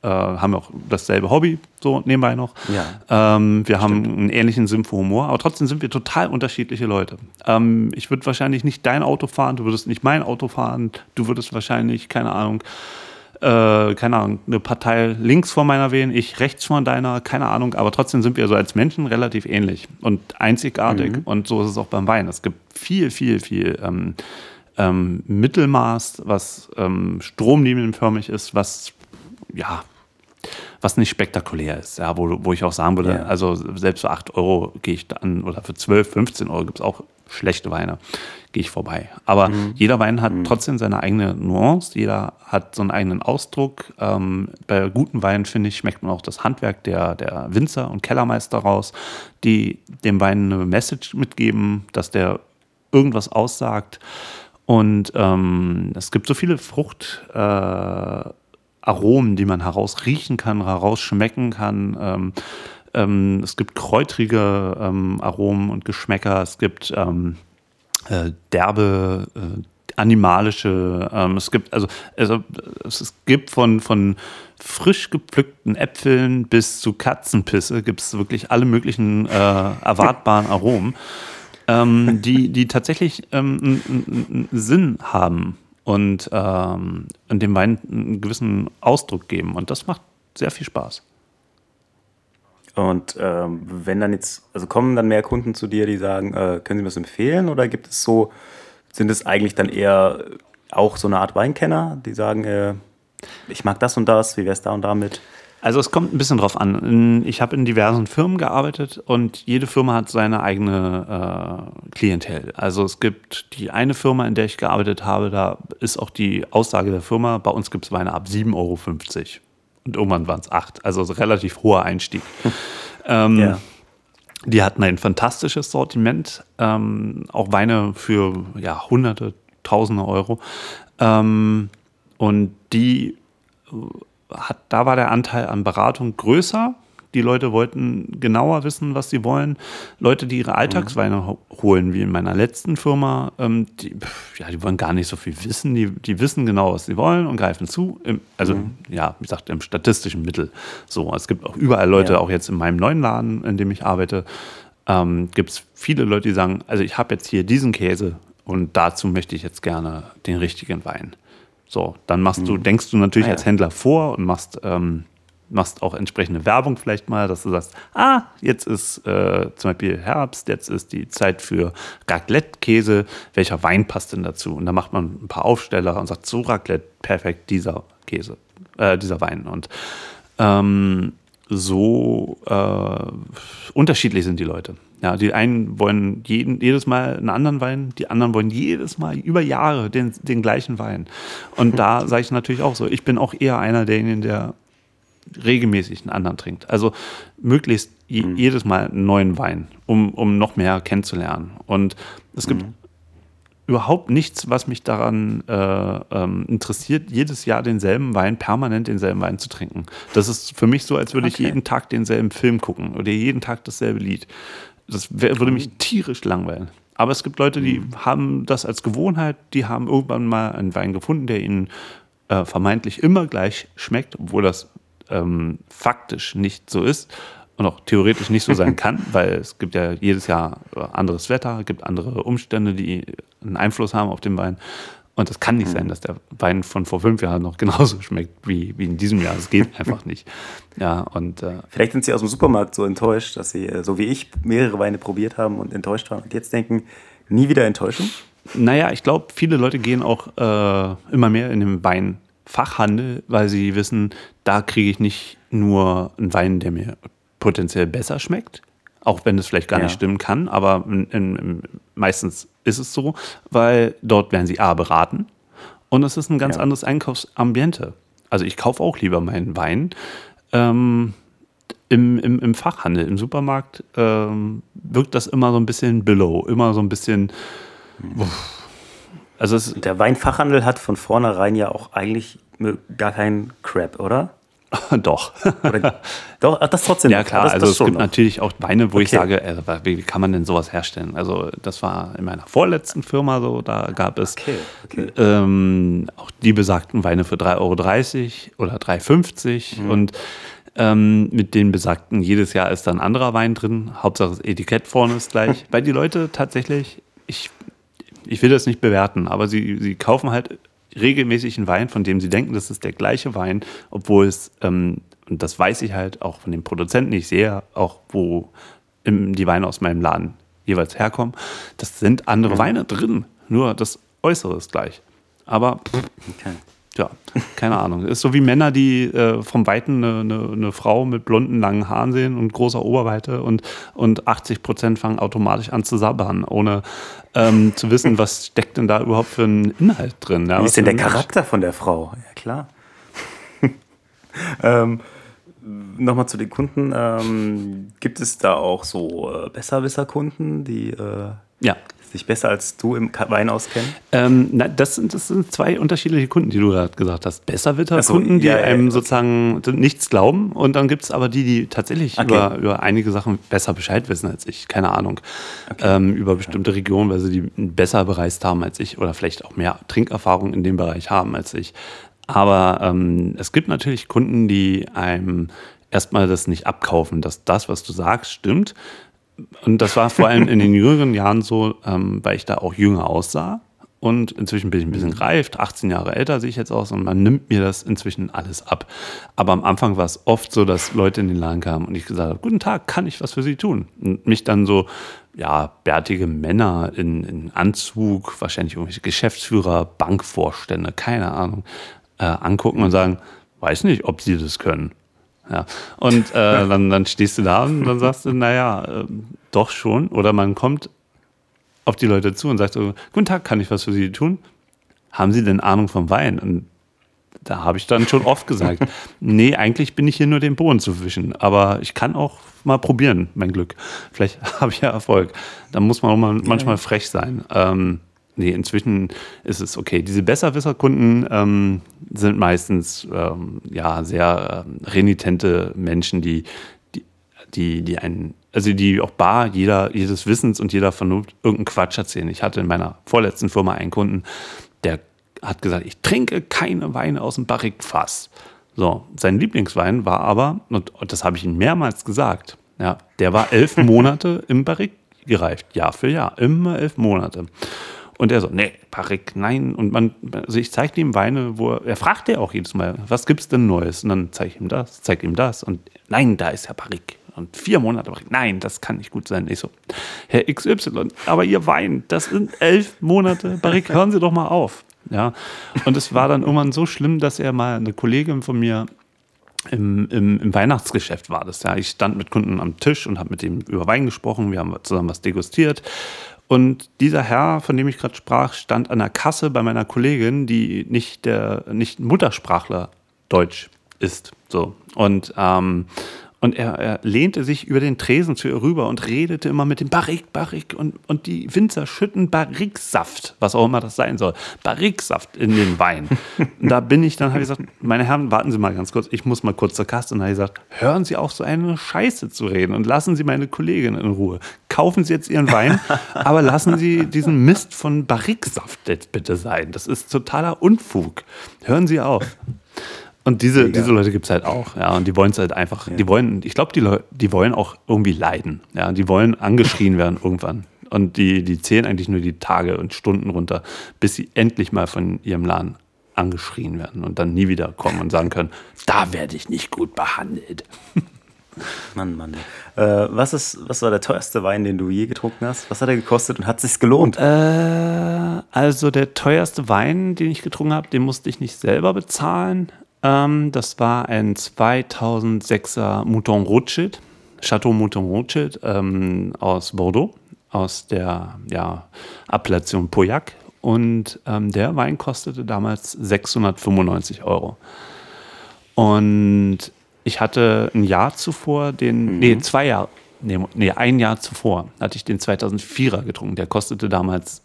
äh, haben auch dasselbe Hobby, so nebenbei noch. Ja, ähm, wir stimmt. haben einen ähnlichen Sinn für Humor, aber trotzdem sind wir total unterschiedliche Leute. Ähm, ich würde wahrscheinlich nicht dein Auto fahren, du würdest nicht mein Auto fahren, du würdest wahrscheinlich, keine Ahnung, äh, keine Ahnung, eine Partei links von meiner wählen, ich rechts von deiner, keine Ahnung, aber trotzdem sind wir so als Menschen relativ ähnlich und einzigartig mhm. und so ist es auch beim Wein. Es gibt viel, viel, viel ähm, ähm, Mittelmaß, was ähm, stromlinienförmig ist, was ja, was nicht spektakulär ist, ja, wo, wo ich auch sagen würde, yeah. also selbst für 8 Euro gehe ich dann, oder für 12, 15 Euro gibt es auch schlechte Weine, gehe ich vorbei. Aber mhm. jeder Wein hat mhm. trotzdem seine eigene Nuance, jeder hat so einen eigenen Ausdruck. Ähm, bei guten Weinen, finde ich, schmeckt man auch das Handwerk der, der Winzer und Kellermeister raus, die dem Wein eine Message mitgeben, dass der irgendwas aussagt. Und ähm, es gibt so viele Frucht. Äh, Aromen, die man herausriechen kann, herausschmecken kann. Ähm, ähm, es gibt kräutrige ähm, Aromen und Geschmäcker. Es gibt ähm, äh, derbe, äh, animalische. Ähm, es gibt also, also es gibt von, von frisch gepflückten Äpfeln bis zu Katzenpisse gibt es wirklich alle möglichen äh, erwartbaren Aromen, ähm, die, die tatsächlich einen, einen Sinn haben und, ähm, und dem Wein einen gewissen Ausdruck geben. Und das macht sehr viel Spaß. Und ähm, wenn dann jetzt, also kommen dann mehr Kunden zu dir, die sagen, äh, können Sie mir das empfehlen? Oder gibt es so, sind es eigentlich dann eher auch so eine Art Weinkenner, die sagen, äh, ich mag das und das, wie wäre es da und damit? Also es kommt ein bisschen drauf an. Ich habe in diversen Firmen gearbeitet und jede Firma hat seine eigene äh, Klientel. Also es gibt die eine Firma, in der ich gearbeitet habe, da ist auch die Aussage der Firma, bei uns gibt es Weine ab 7,50 Euro. Und irgendwann waren es 8. Also relativ hoher Einstieg. *laughs* ähm, ja. Die hatten ein fantastisches Sortiment, ähm, auch Weine für ja, Hunderte, Tausende Euro. Ähm, und die hat, da war der Anteil an Beratung größer. Die Leute wollten genauer wissen, was sie wollen. Leute, die ihre Alltagsweine mhm. holen, wie in meiner letzten Firma, ähm, die, ja, die wollen gar nicht so viel wissen. Die, die wissen genau, was sie wollen und greifen zu. Im, also, mhm. ja, wie gesagt, im statistischen Mittel. So, es gibt auch überall Leute, ja. auch jetzt in meinem neuen Laden, in dem ich arbeite, ähm, gibt es viele Leute, die sagen, also ich habe jetzt hier diesen Käse und dazu möchte ich jetzt gerne den richtigen Wein. So, dann machst du, mhm. denkst du natürlich ah, ja. als Händler vor und machst, ähm, machst auch entsprechende Werbung vielleicht mal, dass du sagst, ah, jetzt ist äh, zum Beispiel Herbst, jetzt ist die Zeit für Raclette-Käse, welcher Wein passt denn dazu? Und dann macht man ein paar Aufsteller und sagt, so Raclette, perfekt, dieser Käse, äh, dieser Wein. Und ähm, so äh, unterschiedlich sind die Leute. Ja, die einen wollen jeden, jedes Mal einen anderen Wein, die anderen wollen jedes Mal über Jahre den, den gleichen Wein. Und da *laughs* sage ich natürlich auch so, ich bin auch eher einer derjenigen, der regelmäßig einen anderen trinkt. Also möglichst je, mhm. jedes Mal einen neuen Wein, um, um noch mehr kennenzulernen. Und es gibt mhm überhaupt nichts, was mich daran äh, ähm, interessiert, jedes Jahr denselben Wein, permanent denselben Wein zu trinken. Das ist für mich so, als würde okay. ich jeden Tag denselben Film gucken oder jeden Tag dasselbe Lied. Das wär, würde mich tierisch langweilen. Aber es gibt Leute, die mhm. haben das als Gewohnheit, die haben irgendwann mal einen Wein gefunden, der ihnen äh, vermeintlich immer gleich schmeckt, obwohl das ähm, faktisch nicht so ist und auch theoretisch nicht so sein *laughs* kann, weil es gibt ja jedes Jahr anderes Wetter, gibt andere Umstände, die einen Einfluss haben auf den Wein. Und es kann nicht sein, mhm. dass der Wein von vor fünf Jahren noch genauso schmeckt wie, wie in diesem Jahr. Das geht *laughs* einfach nicht. Ja, und, äh Vielleicht sind Sie aus dem Supermarkt so enttäuscht, dass Sie, äh, so wie ich, mehrere Weine probiert haben und enttäuscht waren und jetzt denken, nie wieder Enttäuschung? Naja, ich glaube, viele Leute gehen auch äh, immer mehr in den Weinfachhandel, weil sie wissen, da kriege ich nicht nur einen Wein, der mir potenziell besser schmeckt, auch wenn es vielleicht gar ja. nicht stimmen kann, aber in, in, meistens ist es so, weil dort werden sie A beraten und es ist ein ganz ja. anderes Einkaufsambiente. Also ich kaufe auch lieber meinen Wein ähm, im, im, im, Fachhandel, im Supermarkt ähm, wirkt das immer so ein bisschen below, immer so ein bisschen. Also der Weinfachhandel hat von vornherein ja auch eigentlich gar keinen Crap, oder? *laughs* Doch. Oder, doch, das trotzdem. Ja, klar. Das, also, das es gibt noch. natürlich auch Weine, wo okay. ich sage, äh, wie kann man denn sowas herstellen? Also, das war in meiner vorletzten Firma so. Da gab es okay. Okay. Ähm, auch die besagten Weine für 3,30 Euro oder 3,50 Euro. Mhm. Und ähm, mit den besagten, jedes Jahr ist da ein anderer Wein drin. Hauptsache das Etikett vorne ist gleich. *laughs* Weil die Leute tatsächlich, ich, ich will das nicht bewerten, aber sie, sie kaufen halt regelmäßig einen Wein, von dem sie denken, das ist der gleiche Wein, obwohl es, ähm, und das weiß ich halt auch von den Produzenten, ich sehe auch, wo die Weine aus meinem Laden jeweils herkommen, das sind andere mhm. Weine drin, nur das Äußere ist gleich. Aber okay. Ja, keine Ahnung. Ist so wie Männer, die äh, vom Weiten eine, eine, eine, Frau mit blonden, langen Haaren sehen und großer Oberweite und, und 80 Prozent fangen automatisch an zu sabbern, ohne ähm, zu wissen, was steckt denn da überhaupt für ein Inhalt drin. Ja, wie ist denn der Charakter von der Frau? Ja, klar. *laughs* ähm, Nochmal zu den Kunden. Ähm, gibt es da auch so äh, Besserwisser-Kunden, die äh, ja sich besser als du im Wein auskennen? Ähm, na, das, sind, das sind zwei unterschiedliche Kunden, die du gerade gesagt hast. Besserwitter-Kunden, so, die ja, einem ja, sozusagen nichts glauben. Und dann gibt es aber die, die tatsächlich okay. über, über einige Sachen besser Bescheid wissen als ich. Keine Ahnung. Okay. Ähm, über bestimmte Regionen, weil sie die besser bereist haben als ich oder vielleicht auch mehr Trinkerfahrung in dem Bereich haben als ich. Aber ähm, es gibt natürlich Kunden, die einem erstmal das nicht abkaufen, dass das, was du sagst, stimmt, und das war vor allem *laughs* in den jüngeren Jahren so, ähm, weil ich da auch jünger aussah. Und inzwischen bin ich ein bisschen reift, 18 Jahre älter sehe ich jetzt aus und man nimmt mir das inzwischen alles ab. Aber am Anfang war es oft so, dass Leute in den Laden kamen und ich gesagt habe, guten Tag, kann ich was für Sie tun? Und mich dann so, ja, bärtige Männer in, in Anzug, wahrscheinlich irgendwelche Geschäftsführer, Bankvorstände, keine Ahnung, äh, angucken und sagen, weiß nicht, ob Sie das können. Ja. Und äh, dann, dann stehst du da und dann sagst du, naja, äh, doch schon. Oder man kommt auf die Leute zu und sagt so, guten Tag, kann ich was für Sie tun? Haben Sie denn Ahnung vom Wein? Und da habe ich dann schon oft gesagt, *laughs* nee, eigentlich bin ich hier nur den Boden zu fischen. Aber ich kann auch mal probieren, mein Glück. Vielleicht *laughs* habe ich ja Erfolg. Da muss man auch mal, manchmal frech sein. Ähm, nee, inzwischen ist es okay. Diese Besserwisser-Kunden ähm, sind meistens ähm, ja, sehr äh, renitente Menschen, die, die die, die einen, also die auch bar jeder, jedes Wissens und jeder Vernunft irgendeinen Quatsch erzählen. Ich hatte in meiner vorletzten Firma einen Kunden, der hat gesagt, ich trinke keine Weine aus dem Barrikfass. So, sein Lieblingswein war aber, und, und das habe ich ihm mehrmals gesagt, ja, der war elf *laughs* Monate im Barrik gereift, Jahr für Jahr, immer elf Monate. Und er so, nee, Barrik, nein. Und man, also ich zeige ihm Weine, wo er, er fragt ja auch jedes Mal, was gibt's denn Neues? Und dann zeige ich ihm das, zeige ihm das. Und nein, da ist ja Barrik. Und vier Monate Barrik. Nein, das kann nicht gut sein. Ich so, Herr XY, aber Ihr Wein, das sind elf Monate Barrik, hören Sie doch mal auf. Ja. Und es war dann irgendwann so schlimm, dass er mal eine Kollegin von mir im, im, im, Weihnachtsgeschäft war das. Ja. Ich stand mit Kunden am Tisch und habe mit ihm über Wein gesprochen. Wir haben zusammen was degustiert. Und dieser Herr, von dem ich gerade sprach, stand an der Kasse bei meiner Kollegin, die nicht der nicht Muttersprachler Deutsch ist. So. Und, ähm, und er, er, lehnte sich über den Tresen zu ihr rüber und redete immer mit dem Barrik, Barrik. Und, und die Winzer schütten Barriksaft, was auch immer das sein soll. Barriksaft in den Wein. Und da bin ich dann, habe ich gesagt, meine Herren, warten Sie mal ganz kurz, ich muss mal kurz zur Kasse. Und habe ich gesagt, hören Sie auf, so eine Scheiße zu reden und lassen Sie meine Kollegin in Ruhe. Kaufen Sie jetzt Ihren Wein, *laughs* aber lassen Sie diesen Mist von Barriksaft jetzt bitte sein. Das ist totaler Unfug. Hören Sie auf. Und diese, diese Leute gibt es halt auch, ja. Und die wollen es halt einfach, ja. die wollen, ich glaube, die, die wollen auch irgendwie leiden. Ja, die wollen angeschrien werden irgendwann. Und die, die zählen eigentlich nur die Tage und Stunden runter, bis sie endlich mal von ihrem Laden angeschrien werden und dann nie wieder kommen und sagen können, da werde ich nicht gut behandelt. *laughs* Mann, Mann. Äh, was, ist, was war der teuerste Wein, den du je getrunken hast? Was hat er gekostet und hat es sich gelohnt? Äh, also der teuerste Wein, den ich getrunken habe, den musste ich nicht selber bezahlen. Ähm, das war ein 2006er Mouton Rothschild, Chateau Mouton Rothschild ähm, aus Bordeaux, aus der ja, Appellation Pauillac. Und ähm, der Wein kostete damals 695 Euro. Und ich hatte ein Jahr zuvor den, mhm. nee, zwei Jahre, nee, nee, ein Jahr zuvor hatte ich den 2004er getrunken. Der kostete damals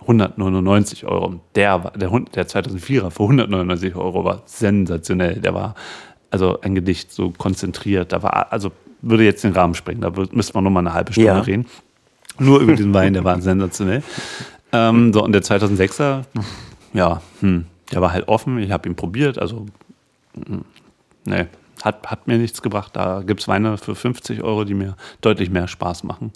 199 Euro. Der, der, der 2004er für 199 Euro war sensationell. Der war also ein Gedicht so konzentriert. Da war, also würde jetzt den Rahmen sprengen. Da müsste man nochmal eine halbe Stunde ja. reden. Nur über diesen Wein, der war sensationell. Ähm, so, und der 2006er, ja, hm, der war halt offen. Ich habe ihn probiert. Also, hm, nee, hat, hat mir nichts gebracht. Da gibt es Weine für 50 Euro, die mir deutlich mehr Spaß machen.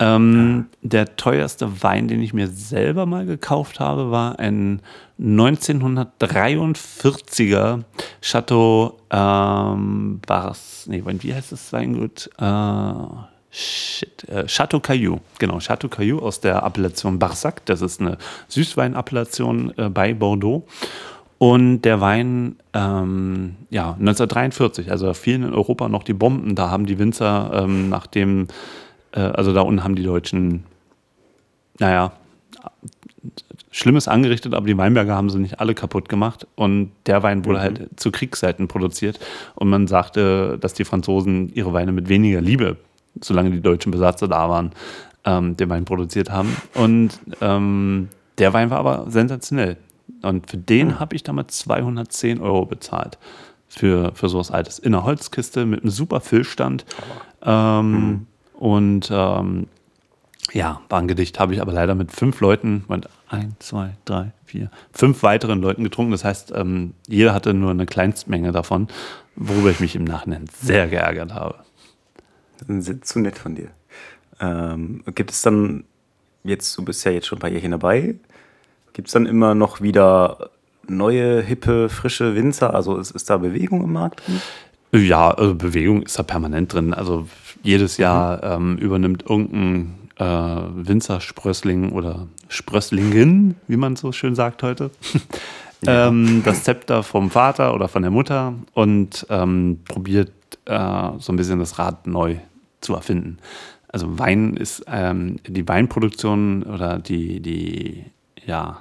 Ähm, der teuerste Wein, den ich mir selber mal gekauft habe, war ein 1943er Chateau ähm, Bars, nee, wie heißt das Weingut? Äh, shit, äh, Chateau Caillou, genau, Chateau Caillou aus der Appellation Barsac. Das ist eine Süßweinappellation äh, bei Bordeaux. Und der Wein, ähm, ja, 1943, also fielen in Europa noch die Bomben. Da haben die Winzer ähm, nach dem äh, also da unten haben die Deutschen, naja, Schlimmes angerichtet, aber die Weinberger haben sie nicht alle kaputt gemacht. Und der Wein wurde mhm. halt zu Kriegszeiten produziert. Und man sagte, dass die Franzosen ihre Weine mit weniger Liebe, solange die deutschen Besatzer da waren, ähm, den Wein produziert haben. Und ähm, der Wein war aber sensationell. Und für den mhm. habe ich damals 210 Euro bezahlt. Für, für sowas Altes. In einer Holzkiste mit einem super Füllstand. Ähm, mhm. Und ähm, ja, war ein Gedicht, habe ich aber leider mit fünf Leuten, ein, zwei, drei, vier, fünf weiteren Leuten getrunken. Das heißt, ähm, jeder hatte nur eine Kleinstmenge davon, worüber ich mich im Nachhinein sehr geärgert habe. Zu nett von dir. Ähm, gibt es dann, jetzt, du bist ja jetzt schon ein paar Jährchen dabei, gibt es dann immer noch wieder neue, hippe, frische Winzer? Also ist, ist da Bewegung im Markt drin? Ja, also Bewegung ist da permanent drin. Also jedes Jahr mhm. ähm, übernimmt irgendein äh, Winzersprössling oder Sprösslingin, wie man so schön sagt heute, *laughs* ja. ähm, das Zepter vom Vater oder von der Mutter und ähm, probiert äh, so ein bisschen das Rad neu zu erfinden. Also Wein ist ähm, die Weinproduktion oder die, die, ja,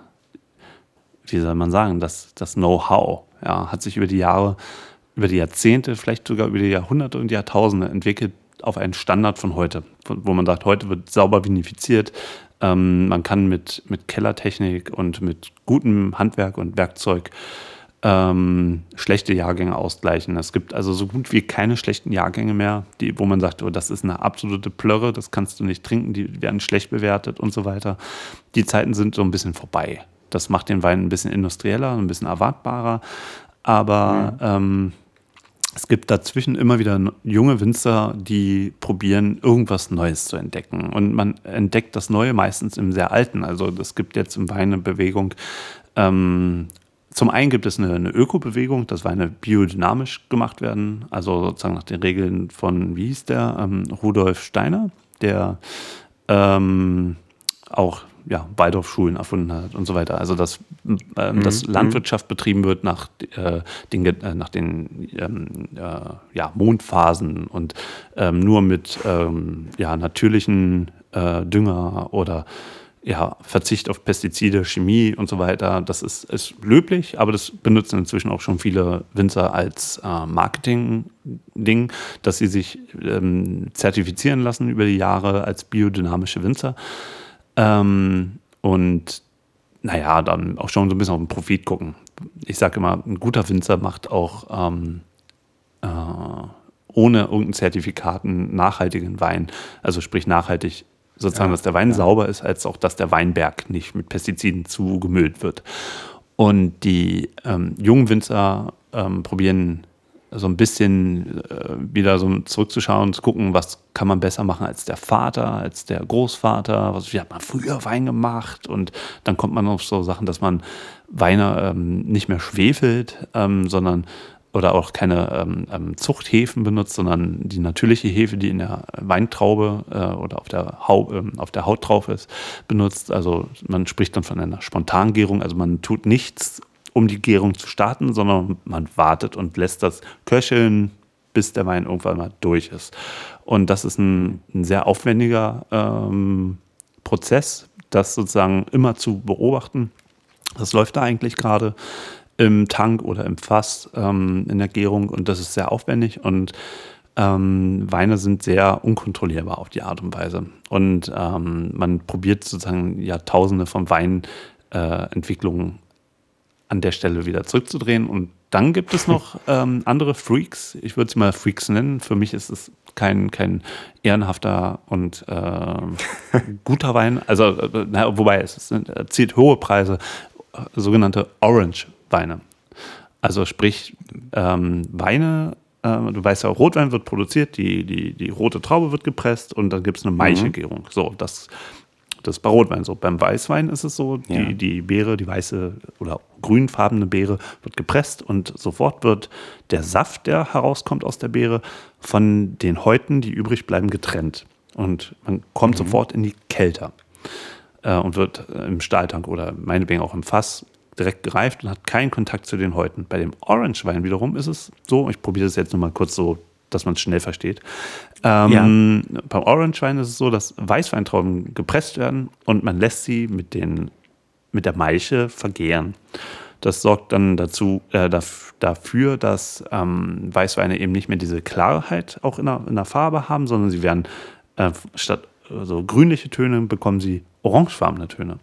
wie soll man sagen, das, das Know-how ja, hat sich über die Jahre über die Jahrzehnte, vielleicht sogar über die Jahrhunderte und Jahrtausende entwickelt auf einen Standard von heute, wo man sagt, heute wird sauber vinifiziert. Ähm, man kann mit, mit Kellertechnik und mit gutem Handwerk und Werkzeug ähm, schlechte Jahrgänge ausgleichen. Es gibt also so gut wie keine schlechten Jahrgänge mehr, die, wo man sagt, oh, das ist eine absolute Plörre, das kannst du nicht trinken, die werden schlecht bewertet und so weiter. Die Zeiten sind so ein bisschen vorbei. Das macht den Wein ein bisschen industrieller, ein bisschen erwartbarer. Aber mhm. ähm, es gibt dazwischen immer wieder junge Winzer, die probieren, irgendwas Neues zu entdecken. Und man entdeckt das Neue meistens im sehr Alten. Also es gibt jetzt im Wein eine Bewegung, ähm, zum einen gibt es eine, eine Ökobewegung, dass Weine biodynamisch gemacht werden, also sozusagen nach den Regeln von, wie hieß der, ähm, Rudolf Steiner, der ähm, auch ja, Waldorfschulen erfunden hat und so weiter. Also dass, äh, mhm. dass Landwirtschaft betrieben wird nach äh, den, äh, nach den ähm, äh, ja, Mondphasen und ähm, nur mit ähm, ja, natürlichen äh, Dünger oder ja, Verzicht auf Pestizide, Chemie und so weiter, das ist, ist löblich, aber das benutzen inzwischen auch schon viele Winzer als äh, Marketing-Ding, dass sie sich ähm, zertifizieren lassen über die Jahre als biodynamische Winzer. Ähm, und naja, dann auch schon so ein bisschen auf den Profit gucken. Ich sage immer, ein guter Winzer macht auch ähm, äh, ohne irgendein Zertifikat einen nachhaltigen Wein. Also sprich nachhaltig sozusagen, ja, dass der Wein ja. sauber ist, als auch, dass der Weinberg nicht mit Pestiziden zugemüllt wird. Und die ähm, jungen Winzer ähm, probieren so ein bisschen äh, wieder so zurückzuschauen und zu gucken, was kann man besser machen als der Vater, als der Großvater, was, wie hat man früher Wein gemacht und dann kommt man auf so Sachen, dass man Weine ähm, nicht mehr schwefelt, ähm, sondern oder auch keine ähm, ähm, Zuchthäfen benutzt, sondern die natürliche Hefe, die in der Weintraube äh, oder auf der, Hau, äh, auf der Haut drauf ist, benutzt. Also man spricht dann von einer Spontangärung. Also man tut nichts, um die Gärung zu starten, sondern man wartet und lässt das köcheln, bis der Wein irgendwann mal durch ist. Und das ist ein, ein sehr aufwendiger ähm, Prozess, das sozusagen immer zu beobachten. Das läuft da eigentlich gerade im Tank oder im Fass ähm, in der Gärung und das ist sehr aufwendig und ähm, Weine sind sehr unkontrollierbar auf die Art und Weise. Und ähm, man probiert sozusagen Jahrtausende von Weinentwicklungen äh, an der Stelle wieder zurückzudrehen. Und dann gibt es noch *laughs* ähm, andere Freaks. Ich würde sie mal Freaks nennen. Für mich ist es kein, kein ehrenhafter und äh, *laughs* guter Wein. Also, äh, na, wobei es erzielt hohe Preise, äh, sogenannte Orange Weine. Also sprich, ähm, Weine, äh, du weißt ja, Rotwein wird produziert, die, die, die rote Traube wird gepresst und dann gibt es eine. Mhm. So, das, das ist bei Rotwein so. Beim Weißwein ist es so, die, ja. die Beere, die weiße oder grünfarbene Beere wird gepresst und sofort wird der Saft, der herauskommt aus der Beere, von den Häuten, die übrig bleiben, getrennt. Und man kommt mhm. sofort in die Kälte äh, und wird im Stahltank oder meinetwegen auch im Fass direkt gereift und hat keinen Kontakt zu den Häuten. Bei dem Orange-Wein wiederum ist es so, ich probiere das jetzt nochmal kurz so, dass man es schnell versteht. Ähm, ja. Beim Orange-Wein ist es so, dass Weißweintrauben gepresst werden und man lässt sie mit, den, mit der Maische vergären. Das sorgt dann dazu, äh, dafür, dass ähm, Weißweine eben nicht mehr diese Klarheit auch in der, in der Farbe haben, sondern sie werden äh, statt so also grünliche Töne bekommen sie orangefarbene Töne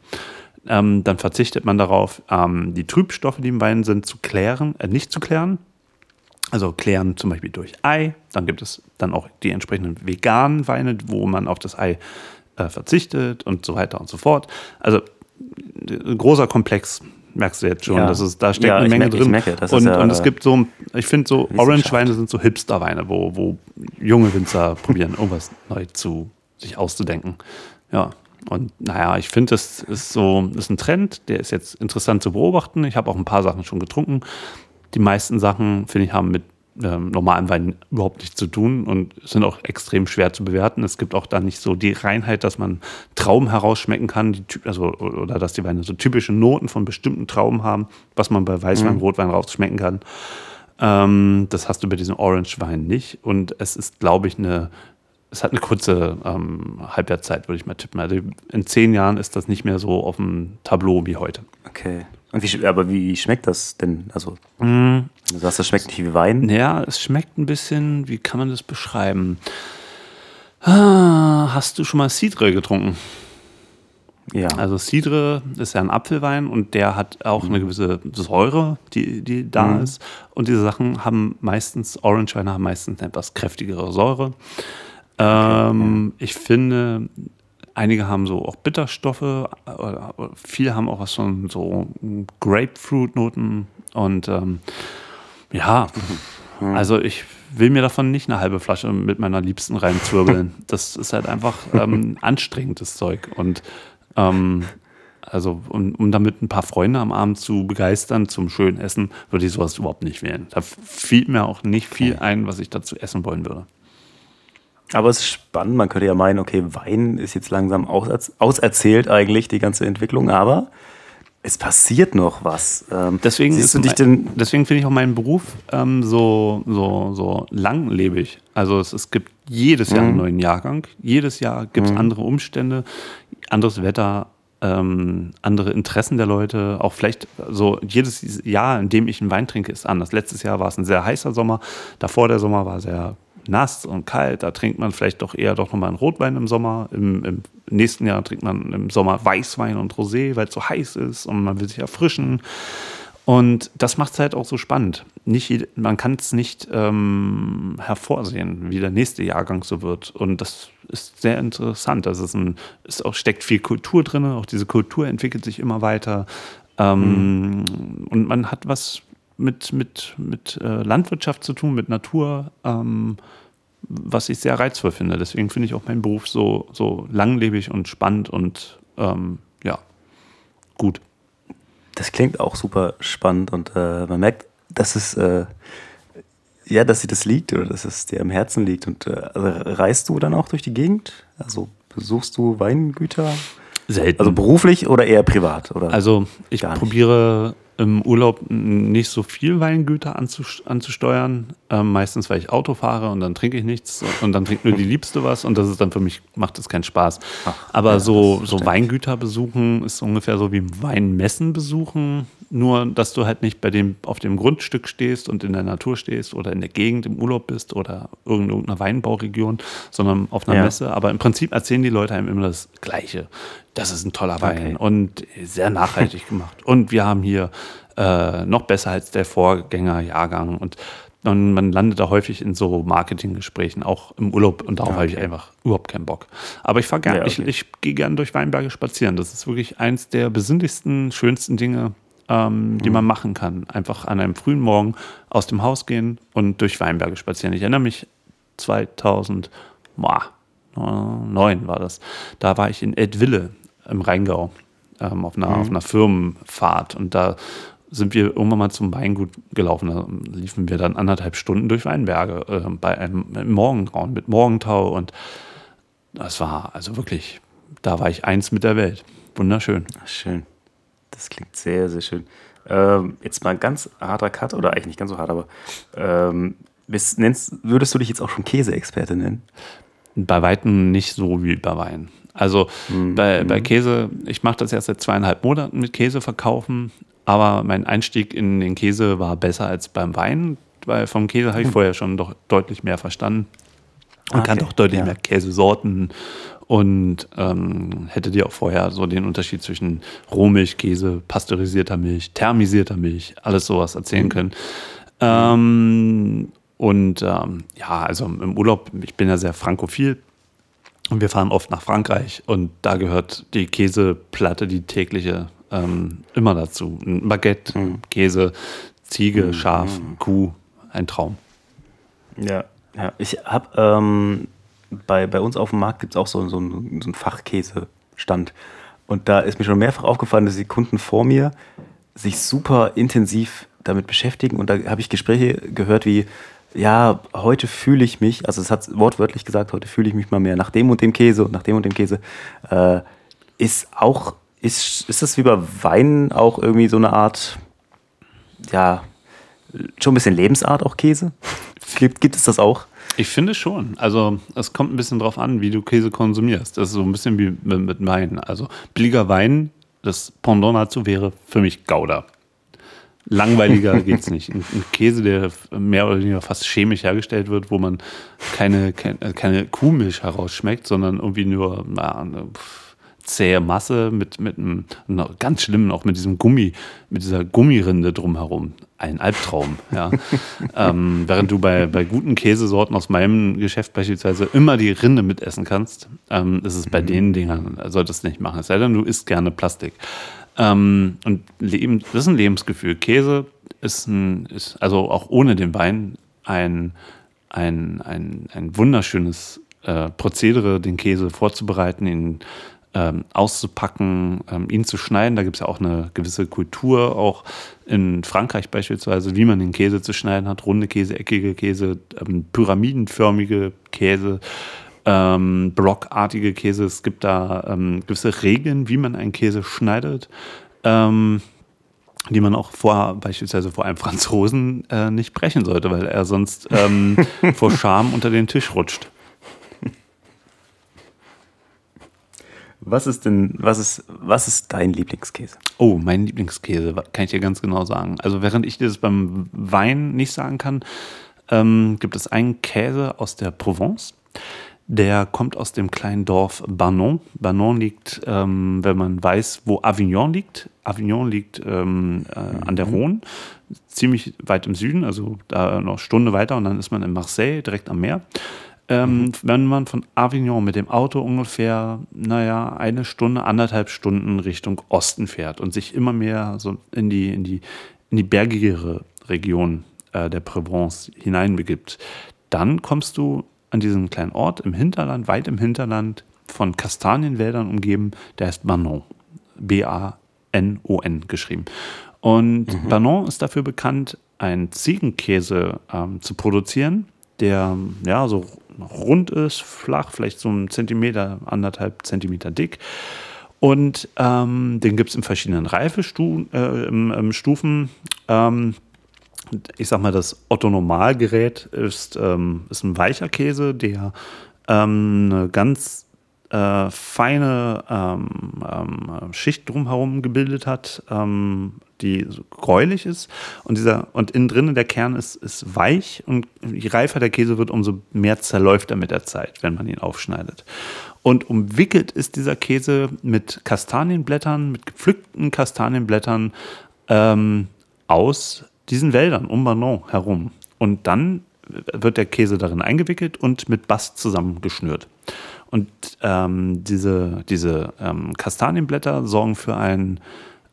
ähm, dann verzichtet man darauf, ähm, die Trübstoffe, die im Wein sind, zu klären, äh, nicht zu klären. Also klären zum Beispiel durch Ei. Dann gibt es dann auch die entsprechenden veganen Weine, wo man auf das Ei äh, verzichtet und so weiter und so fort. Also ein großer Komplex, merkst du jetzt schon. Ja. Das ist, da steckt ja, eine Menge merke, drin. Merke, und, ja, und, es gibt so, ich finde so, Orange-Weine sind so Hipster-Weine, wo, wo junge Winzer *laughs* probieren, irgendwas neu zu sich auszudenken. Ja. Und naja, ich finde, das ist so, das ist ein Trend, der ist jetzt interessant zu beobachten. Ich habe auch ein paar Sachen schon getrunken. Die meisten Sachen, finde ich, haben mit ähm, normalem Wein überhaupt nichts zu tun und sind auch extrem schwer zu bewerten. Es gibt auch da nicht so die Reinheit, dass man Trauben herausschmecken kann, die, also, oder dass die Weine so typische Noten von bestimmten Trauben haben, was man bei Weißwein, mhm. Rotwein rausschmecken kann. Ähm, das hast du bei diesem Orange-Wein nicht. Und es ist, glaube ich, eine es hat eine kurze ähm, Halbwertszeit, würde ich mal tippen. Also in zehn Jahren ist das nicht mehr so auf dem Tableau wie heute. Okay. Und wie, aber wie schmeckt das denn? Also, mm. du sagst, das schmeckt nicht wie Wein? Ja, es schmeckt ein bisschen, wie kann man das beschreiben? Ah, hast du schon mal Cidre getrunken? Ja. Also Cidre ist ja ein Apfelwein und der hat auch eine gewisse Säure, die, die da Mhm. ist. Und diese Sachen haben meistens, Orangeweine haben meistens eine etwas kräftigere Säure. Ähm, Ich finde, einige haben so auch Bitterstoffe, äh, viele haben auch was von so Grapefruit-Noten und ähm, ja, also ich will mir davon nicht eine halbe Flasche mit meiner Liebsten reinzwirbeln. *laughs* Das ist halt einfach ähm, anstrengendes Zeug. Und ähm, also, um, um damit ein paar Freunde am Abend zu begeistern zum schönen Essen, würde ich sowas überhaupt nicht wählen. Da fiel mir auch nicht viel ein, was ich dazu essen wollen würde. Aber es ist spannend, man könnte ja meinen, okay, Wein ist jetzt langsam aus, auserzählt eigentlich, die ganze Entwicklung, aber es passiert noch was. Ähm, Deswegen, siehst ist du dich mein- denn, deswegen finde ich auch meinen Beruf ähm, so, so, so langlebig. Also es, es gibt jedes Jahr einen neuen Jahrgang, jedes Jahr gibt es andere Umstände, anderes Wetter, ähm, andere Interessen der Leute. Auch vielleicht so jedes Jahr, in dem ich einen Wein trinke, ist anders. Letztes Jahr war es ein sehr heißer Sommer, davor der Sommer war sehr nass und kalt. Da trinkt man vielleicht doch eher doch nochmal einen Rotwein im Sommer. Im, Im nächsten Jahr trinkt man im Sommer Weißwein und Rosé, weil es so heiß ist und man will sich erfrischen. Und das macht es halt auch so spannend. Nicht, man kann es nicht ähm, hervorsehen, wie der nächste Jahrgang so wird. Und das ist sehr interessant. Das ist ein, es auch steckt viel Kultur drin. Auch diese Kultur entwickelt sich immer weiter. Ähm, Und man hat was mit, mit, mit äh, Landwirtschaft zu tun, mit Natur, ähm, was ich sehr reizvoll finde. Deswegen finde ich auch meinen Beruf so, so langlebig und spannend und ähm, ja, gut. das klingt auch super spannend und äh, man merkt, dass es, äh, ja, dass dir das liegt oder dass es dir am Herzen liegt. Und äh, also reist du dann auch durch die Gegend? Also besuchst du Weingüter? Selten. Also beruflich oder eher privat? Oder? Also ich probiere im Urlaub nicht so viel Weingüter anzus- anzusteuern. Ähm, meistens, weil ich Auto fahre und dann trinke ich nichts und dann trinkt nur die Liebste was und das ist dann für mich, macht das keinen Spaß. Aber ja, so, so. Weingüter besuchen ist ungefähr so wie Weinmessen besuchen, nur dass du halt nicht bei dem, auf dem Grundstück stehst und in der Natur stehst oder in der Gegend im Urlaub bist oder in irgendeiner Weinbauregion, sondern auf einer Ja. Messe. Aber im Prinzip erzählen die Leute einem immer das Gleiche. Das ist ein toller Wein Okay. und sehr nachhaltig gemacht. Und wir haben hier äh, noch besser als der Vorgängerjahrgang. Und dann, man landet da häufig in so Marketinggesprächen, auch im Urlaub. Und darauf habe ich einfach überhaupt keinen Bock. Aber ich fahre gerne, Ja, okay. ich, ich gehe gerne durch Weinberge spazieren. Das ist wirklich eins der besinnlichsten, schönsten Dinge, ähm, die Mhm. man machen kann. Einfach an einem frühen Morgen aus dem Haus gehen und durch Weinberge spazieren. Ich erinnere mich 2009 war das. Da war ich in Edwille im Rheingau ähm, auf, einer, auf einer Firmenfahrt und da sind wir irgendwann mal zum Weingut gelaufen. Da liefen wir dann anderthalb Stunden durch Weinberge äh, bei einem Morgengrauen mit Morgentau und das war also wirklich, da war ich eins mit der Welt. Wunderschön. Ach, schön. Das klingt sehr, sehr schön. Ähm, jetzt mal ein ganz harter Cut, oder eigentlich nicht ganz so hart, aber ähm, bist, nennst, würdest du dich jetzt auch schon Käseexperte nennen? Bei Weitem nicht so wie bei Wein. Also bei, bei Käse, ich mache das erst seit zweieinhalb Monaten mit Käse verkaufen, aber mein Einstieg in den Käse war besser als beim Wein, weil vom Käse habe ich vorher schon doch deutlich mehr verstanden und Ah, kann okay, doch deutlich ja. mehr Käsesorten und ähm, hätte dir auch vorher so den Unterschied zwischen Rohmilchkäse, pasteurisierter Milch, thermisierter Milch, alles sowas erzählen können. Ähm, und ähm, ja, also im Urlaub, ich bin ja sehr frankophil und wir fahren oft nach Frankreich und da gehört die Käseplatte, die tägliche, ähm, immer dazu. Ein Baguette, Käse, Ziege, Schaf, Kuh, ein Traum. Ja. ja. Ich habe ähm, bei, bei uns auf dem Markt gibt es auch so, so einen, so einen Fachkäsestand. Und da ist mir schon mehrfach aufgefallen, dass die Kunden vor mir sich super intensiv damit beschäftigen. Und da habe ich Gespräche gehört wie, ja, heute fühle ich mich, also es hat wortwörtlich gesagt, heute fühle ich mich mal mehr nach dem und dem Käse und nach dem und dem Käse. Äh, ist auch, ist, ist das wie bei Wein auch irgendwie so eine Art, ja, schon ein bisschen Lebensart auch Käse? Gibt, gibt es das auch? Ich finde schon. Also es kommt ein bisschen drauf an, wie du Käse konsumierst. Das ist so ein bisschen wie mit, Wein. Also billiger Wein, das Pendant dazu wäre für mich Gouda. Langweiliger *laughs* geht's nicht. Ein, Käse, der mehr oder weniger fast chemisch hergestellt wird, wo man keine, keine, keine Kuhmilch herausschmeckt, sondern irgendwie nur na, zähe Masse mit, mit einem, ganz schlimm, auch mit diesem Gummi, mit dieser Gummirinde drumherum. Ein Albtraum, *laughs* ja. ähm, während du bei, bei guten Käsesorten aus meinem Geschäft beispielsweise immer die Rinde mitessen kannst, ähm, ist es bei mhm. den Dingern, solltest du nicht machen. Es sei denn, du isst gerne Plastik. Ähm, und Leben, das ist ein Lebensgefühl. Käse ist, ein, ist also auch ohne den Wein ein, ein, ein, ein wunderschönes äh, Prozedere, den Käse vorzubereiten, ihn ähm, auszupacken, ähm, ihn zu schneiden. Da gibt es ja auch eine gewisse Kultur, auch in Frankreich beispielsweise, wie man den Käse zu schneiden hat. Runde Käse, eckige Käse, ähm, pyramidenförmige Käse, ähm, blockartige Käse. Es gibt da ähm, gewisse Regeln, wie man einen Käse schneidet. Ähm, die man auch vor, beispielsweise vor einem Franzosen äh, nicht brechen sollte, weil er sonst *laughs* vor Scham unter den Tisch rutscht. Was ist denn, was ist, was ist dein Lieblingskäse? Oh, mein Lieblingskäse, kann ich dir ganz genau sagen. Also während ich dir das beim Wein nicht sagen kann, ähm, gibt es einen Käse aus der Provence. Der kommt aus dem kleinen Dorf Banon. Banon liegt, ähm, wenn man weiß, wo Avignon liegt. Avignon liegt ähm, äh, an der mhm. Rhone, ziemlich weit im Süden, also da noch eine Stunde weiter und dann ist man in Marseille, direkt am Meer. Ähm, mhm. Wenn man von Avignon mit dem Auto ungefähr, naja, eine Stunde, anderthalb Stunden Richtung Osten fährt und sich immer mehr so in die, in die, in die bergigere Region äh, der Provence hineinbegibt, dann kommst du an diesen kleinen Ort im Hinterland, weit im Hinterland, von Kastanienwäldern umgeben, der heißt Banon. B-A-N-O-N geschrieben. Und mhm. Banon ist dafür bekannt, einen Ziegenkäse ähm, zu produzieren, der ja so rund ist, flach, vielleicht so ein Zentimeter, anderthalb Zentimeter dick. Und ähm, den gibt es in verschiedenen Reifestufen. Äh, ähm, ich sag mal, das Otto-Normalgerät ist, ähm, ist ein weicher Käse, der ähm, eine ganz äh, feine ähm, ähm, Schicht drumherum gebildet hat, die so gräulich ist. Und, dieser, und innen drin der Kern ist, ist weich und je reifer der Käse wird, umso mehr zerläuft er mit der Zeit, wenn man ihn aufschneidet. Und umwickelt ist dieser Käse mit Kastanienblättern, mit gepflückten Kastanienblättern ähm, aus diesen Wäldern um Banon herum. Und dann wird der Käse darin eingewickelt und mit Bast zusammengeschnürt. Und ähm, diese, diese ähm, Kastanienblätter sorgen für einen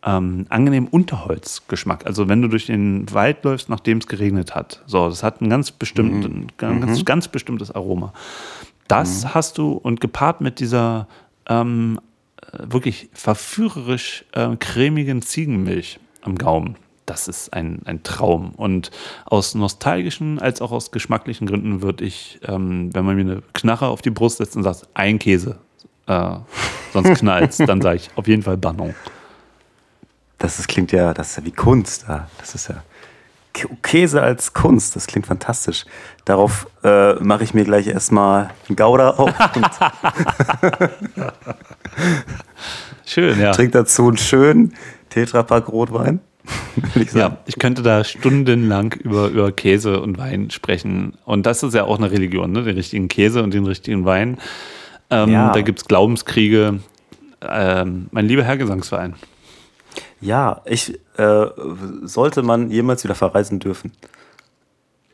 ähm, angenehmen Unterholzgeschmack. Also wenn du durch den Wald läufst, nachdem es geregnet hat. So, das hat ein ganz, bestimmt, mhm. ganz, mhm. ganz bestimmtes Aroma. Das mhm. hast du und gepaart mit dieser ähm, wirklich verführerisch äh, cremigen Ziegenmilch am Gaumen das ist ein, ein Traum. Und aus nostalgischen als auch aus geschmacklichen Gründen würde ich, ähm, wenn man mir eine Knarre auf die Brust setzt und sagt, ein Käse, äh, sonst knallt dann sage ich auf jeden Fall Banon. Das ist, klingt ja, das ist ja wie Kunst. Das ist ja Käse als Kunst, das klingt fantastisch. Darauf äh, mache ich mir gleich erstmal einen Gouda auf. *laughs* Schön, ja. Trink dazu einen schönen Tetrapack Rotwein. *laughs* ich ja, ich könnte da stundenlang über, über Käse und Wein sprechen. Und das ist ja auch eine Religion, ne? den richtigen Käse und den richtigen Wein. Ähm, ja. Da gibt es Glaubenskriege. Ähm, mein lieber Herr Gesangsverein. Ja, ich äh, sollte man jemals wieder verreisen dürfen,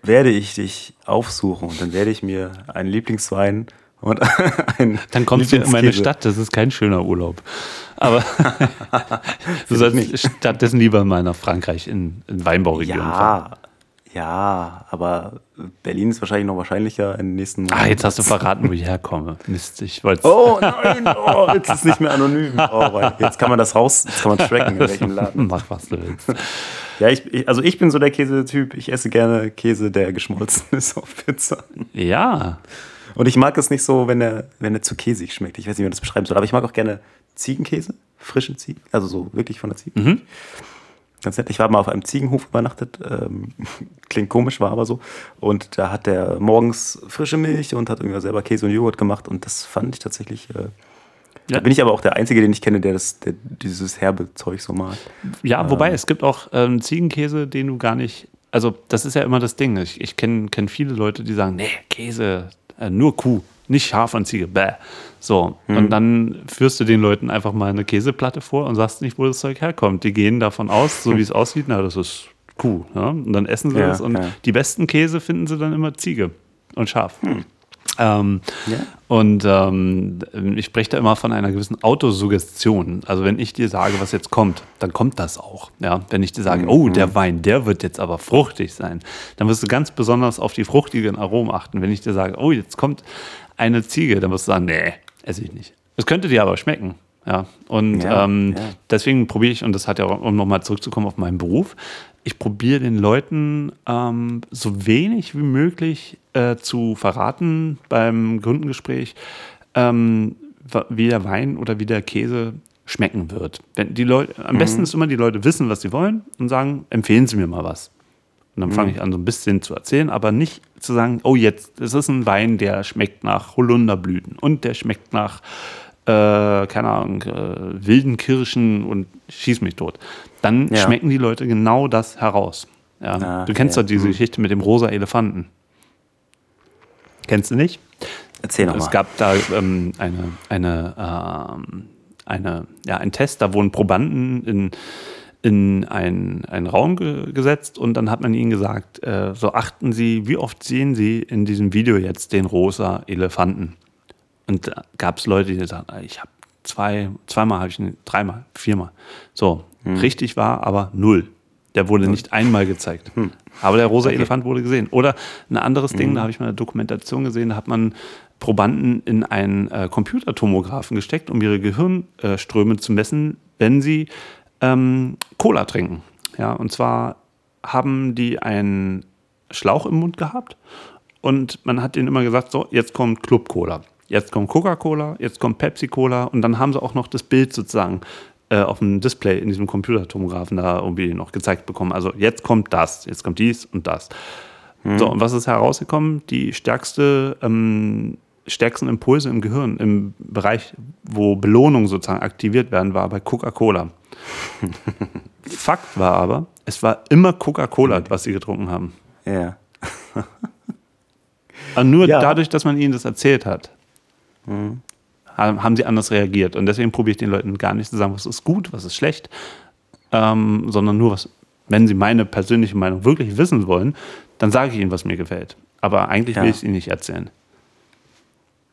werde ich dich aufsuchen und dann werde ich mir einen Lieblingswein und *laughs* ein Dann kommst du in meine Stadt, das ist kein schöner Urlaub. Aber *laughs* *laughs* du sollst stattdessen lieber mal nach Frankreich in, in Weinbauregionen ja, fahren. Ja, aber Berlin ist wahrscheinlich noch wahrscheinlicher in den nächsten Monaten. Ah, jetzt hast du verraten, wo ich herkomme. Mist, ich wollte Oh nein, oh, jetzt ist es nicht mehr anonym. Oh, jetzt kann man das raus, jetzt kann man tracken, in welchem Laden. *laughs* Mach, was du willst. Ja, ich, also ich bin so der Käsetyp. Ich esse gerne Käse, der geschmolzen *laughs* ist auf Pizza. Ja. Und ich mag es nicht so, wenn er, wenn er zu käsig schmeckt. Ich weiß nicht, wie man das beschreiben soll, aber ich mag auch gerne Ziegenkäse, frischen Ziegen, also so wirklich von der Ziege. Mhm. Ganz nett. Ich war mal auf einem Ziegenhof übernachtet. Ähm, *laughs* klingt komisch, war aber so. Und da hat der morgens frische Milch und hat irgendwie selber Käse und Joghurt gemacht. Und das fand ich tatsächlich. Äh, ja. Da bin ich aber auch der Einzige, den ich kenne, der, das, der dieses herbe Zeug so mag. Ja, wobei ähm, es gibt auch ähm, Ziegenkäse, den du gar nicht. Also, das ist ja immer das Ding. Ich, ich kenne kenn viele Leute, die sagen: Nee, Käse, äh, nur Kuh. Nicht Schaf und Ziege, bäh. So, und dann führst du den Leuten einfach mal eine Käseplatte vor und sagst nicht, wo das Zeug herkommt. Die gehen davon aus, so *laughs* wie es aussieht, na, das ist Kuh. Ja? Und dann essen sie Ja, das und ja. die besten Käse finden sie dann immer Ziege und Schaf. Ähm, Ja. Und ähm, ich spreche da immer von einer gewissen Autosuggestion. Also wenn ich dir sage, was jetzt kommt, dann kommt das auch. Ja? Wenn ich dir sage, oh, der Wein, der wird jetzt aber fruchtig sein, dann wirst du ganz besonders auf die fruchtigen Aromen achten. Wenn ich dir sage, oh, jetzt kommt eine Ziege, dann wirst du sagen, nee, esse ich nicht. Es könnte dir aber schmecken. Ja, und Ja, ähm, ja. deswegen probiere ich, und das hat ja, auch, um nochmal zurückzukommen auf meinen Beruf, ich probiere den Leuten ähm, so wenig wie möglich äh, zu verraten beim Kundengespräch, ähm, wie der Wein oder wie der Käse schmecken wird. Wenn die Leute, am besten ist immer, die Leute wissen, was sie wollen und sagen, empfehlen Sie mir mal was. Und dann fange ich an, so ein bisschen zu erzählen, aber nicht zu sagen, oh, jetzt, es ist ein Wein, der schmeckt nach Holunderblüten und der schmeckt nach, äh, keine Ahnung, äh, wilden Kirschen und schieß mich tot. Dann Ja. schmecken die Leute genau das heraus. Ja. Ah, du kennst ja. doch diese Geschichte mit dem rosa Elefanten. Kennst du nicht? Erzähl Es nochmal. gab da ähm, eine, eine, ähm, eine, ja, einen Test, da wurden Probanden in, in einen, einen Raum ge gesetzt und dann hat man ihnen gesagt, äh, so achten Sie, wie oft sehen Sie in diesem Video jetzt den rosa Elefanten? Und da gab es Leute, die sagten, ich habe zwei, zweimal habe ich ihn, dreimal, viermal. So, richtig war aber null. Der wurde nicht einmal gezeigt. Aber der rosa Elefant wurde gesehen. Oder ein anderes Ding, da habe ich mal eine Dokumentation gesehen, da hat man Probanden in einen äh, Computertomographen gesteckt, um ihre Gehirnströme zu messen, wenn sie ähm, Cola trinken. Ja, und zwar haben die einen Schlauch im Mund gehabt und man hat ihnen immer gesagt, so, jetzt kommt Club Cola, jetzt kommt Coca-Cola, jetzt kommt Pepsi Cola und dann haben sie auch noch das Bild sozusagen äh, auf dem Display in diesem Computertomographen da irgendwie noch gezeigt bekommen. Also jetzt kommt das, jetzt kommt dies und das. So, und was ist herausgekommen? Die stärkste, ähm, stärksten Impulse im Gehirn, im Bereich, wo Belohnungen sozusagen aktiviert werden, war bei Coca-Cola. *laughs* Fakt war aber, es war immer Coca-Cola, was sie getrunken haben. Ja. *laughs* Aber nur Ja. dadurch, dass man ihnen das erzählt hat, haben haben sie anders reagiert. Und deswegen probiere ich den Leuten gar nicht zu sagen, was ist gut, was ist schlecht, ähm, sondern nur, was, wenn sie meine persönliche Meinung wirklich wissen wollen, dann sage ich ihnen, was mir gefällt. Aber eigentlich will Ja. ich es ihnen nicht erzählen.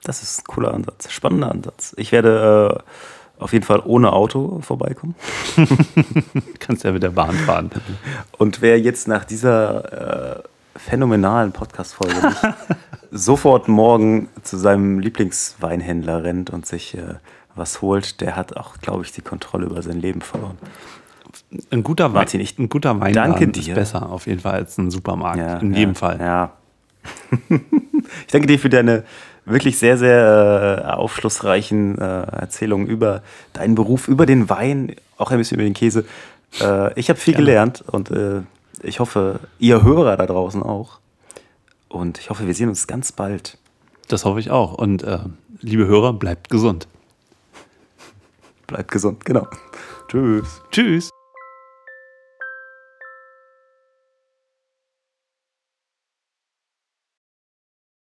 Das ist ein cooler Ansatz, spannender Ansatz. Ich werde äh, auf jeden Fall ohne Auto vorbeikommen. Du *laughs* kannst ja mit der Bahn fahren. Und wer jetzt nach dieser äh, phänomenalen Podcast-Folge *laughs* sofort morgen zu seinem Lieblingsweinhändler rennt und sich äh, was holt, der hat auch, glaube ich, die Kontrolle über sein Leben verloren. Ein guter, Wein, Martin, ich ein guter Weinladen danke ist dir. besser auf jeden Fall als ein Supermarkt. Ja, In ja, jedem Fall. Ja. *laughs* ich danke dir für deine wirklich sehr, sehr äh, aufschlussreichen äh, Erzählungen über deinen Beruf, über den Wein, auch ein bisschen über den Käse. Äh, ich habe viel Gerne. gelernt und äh, ich hoffe, ihr Hörer da draußen auch. Und ich hoffe, wir sehen uns ganz bald. Das hoffe ich auch. Und äh, liebe Hörer, bleibt gesund. Bleibt gesund, genau. Tschüss. Tschüss.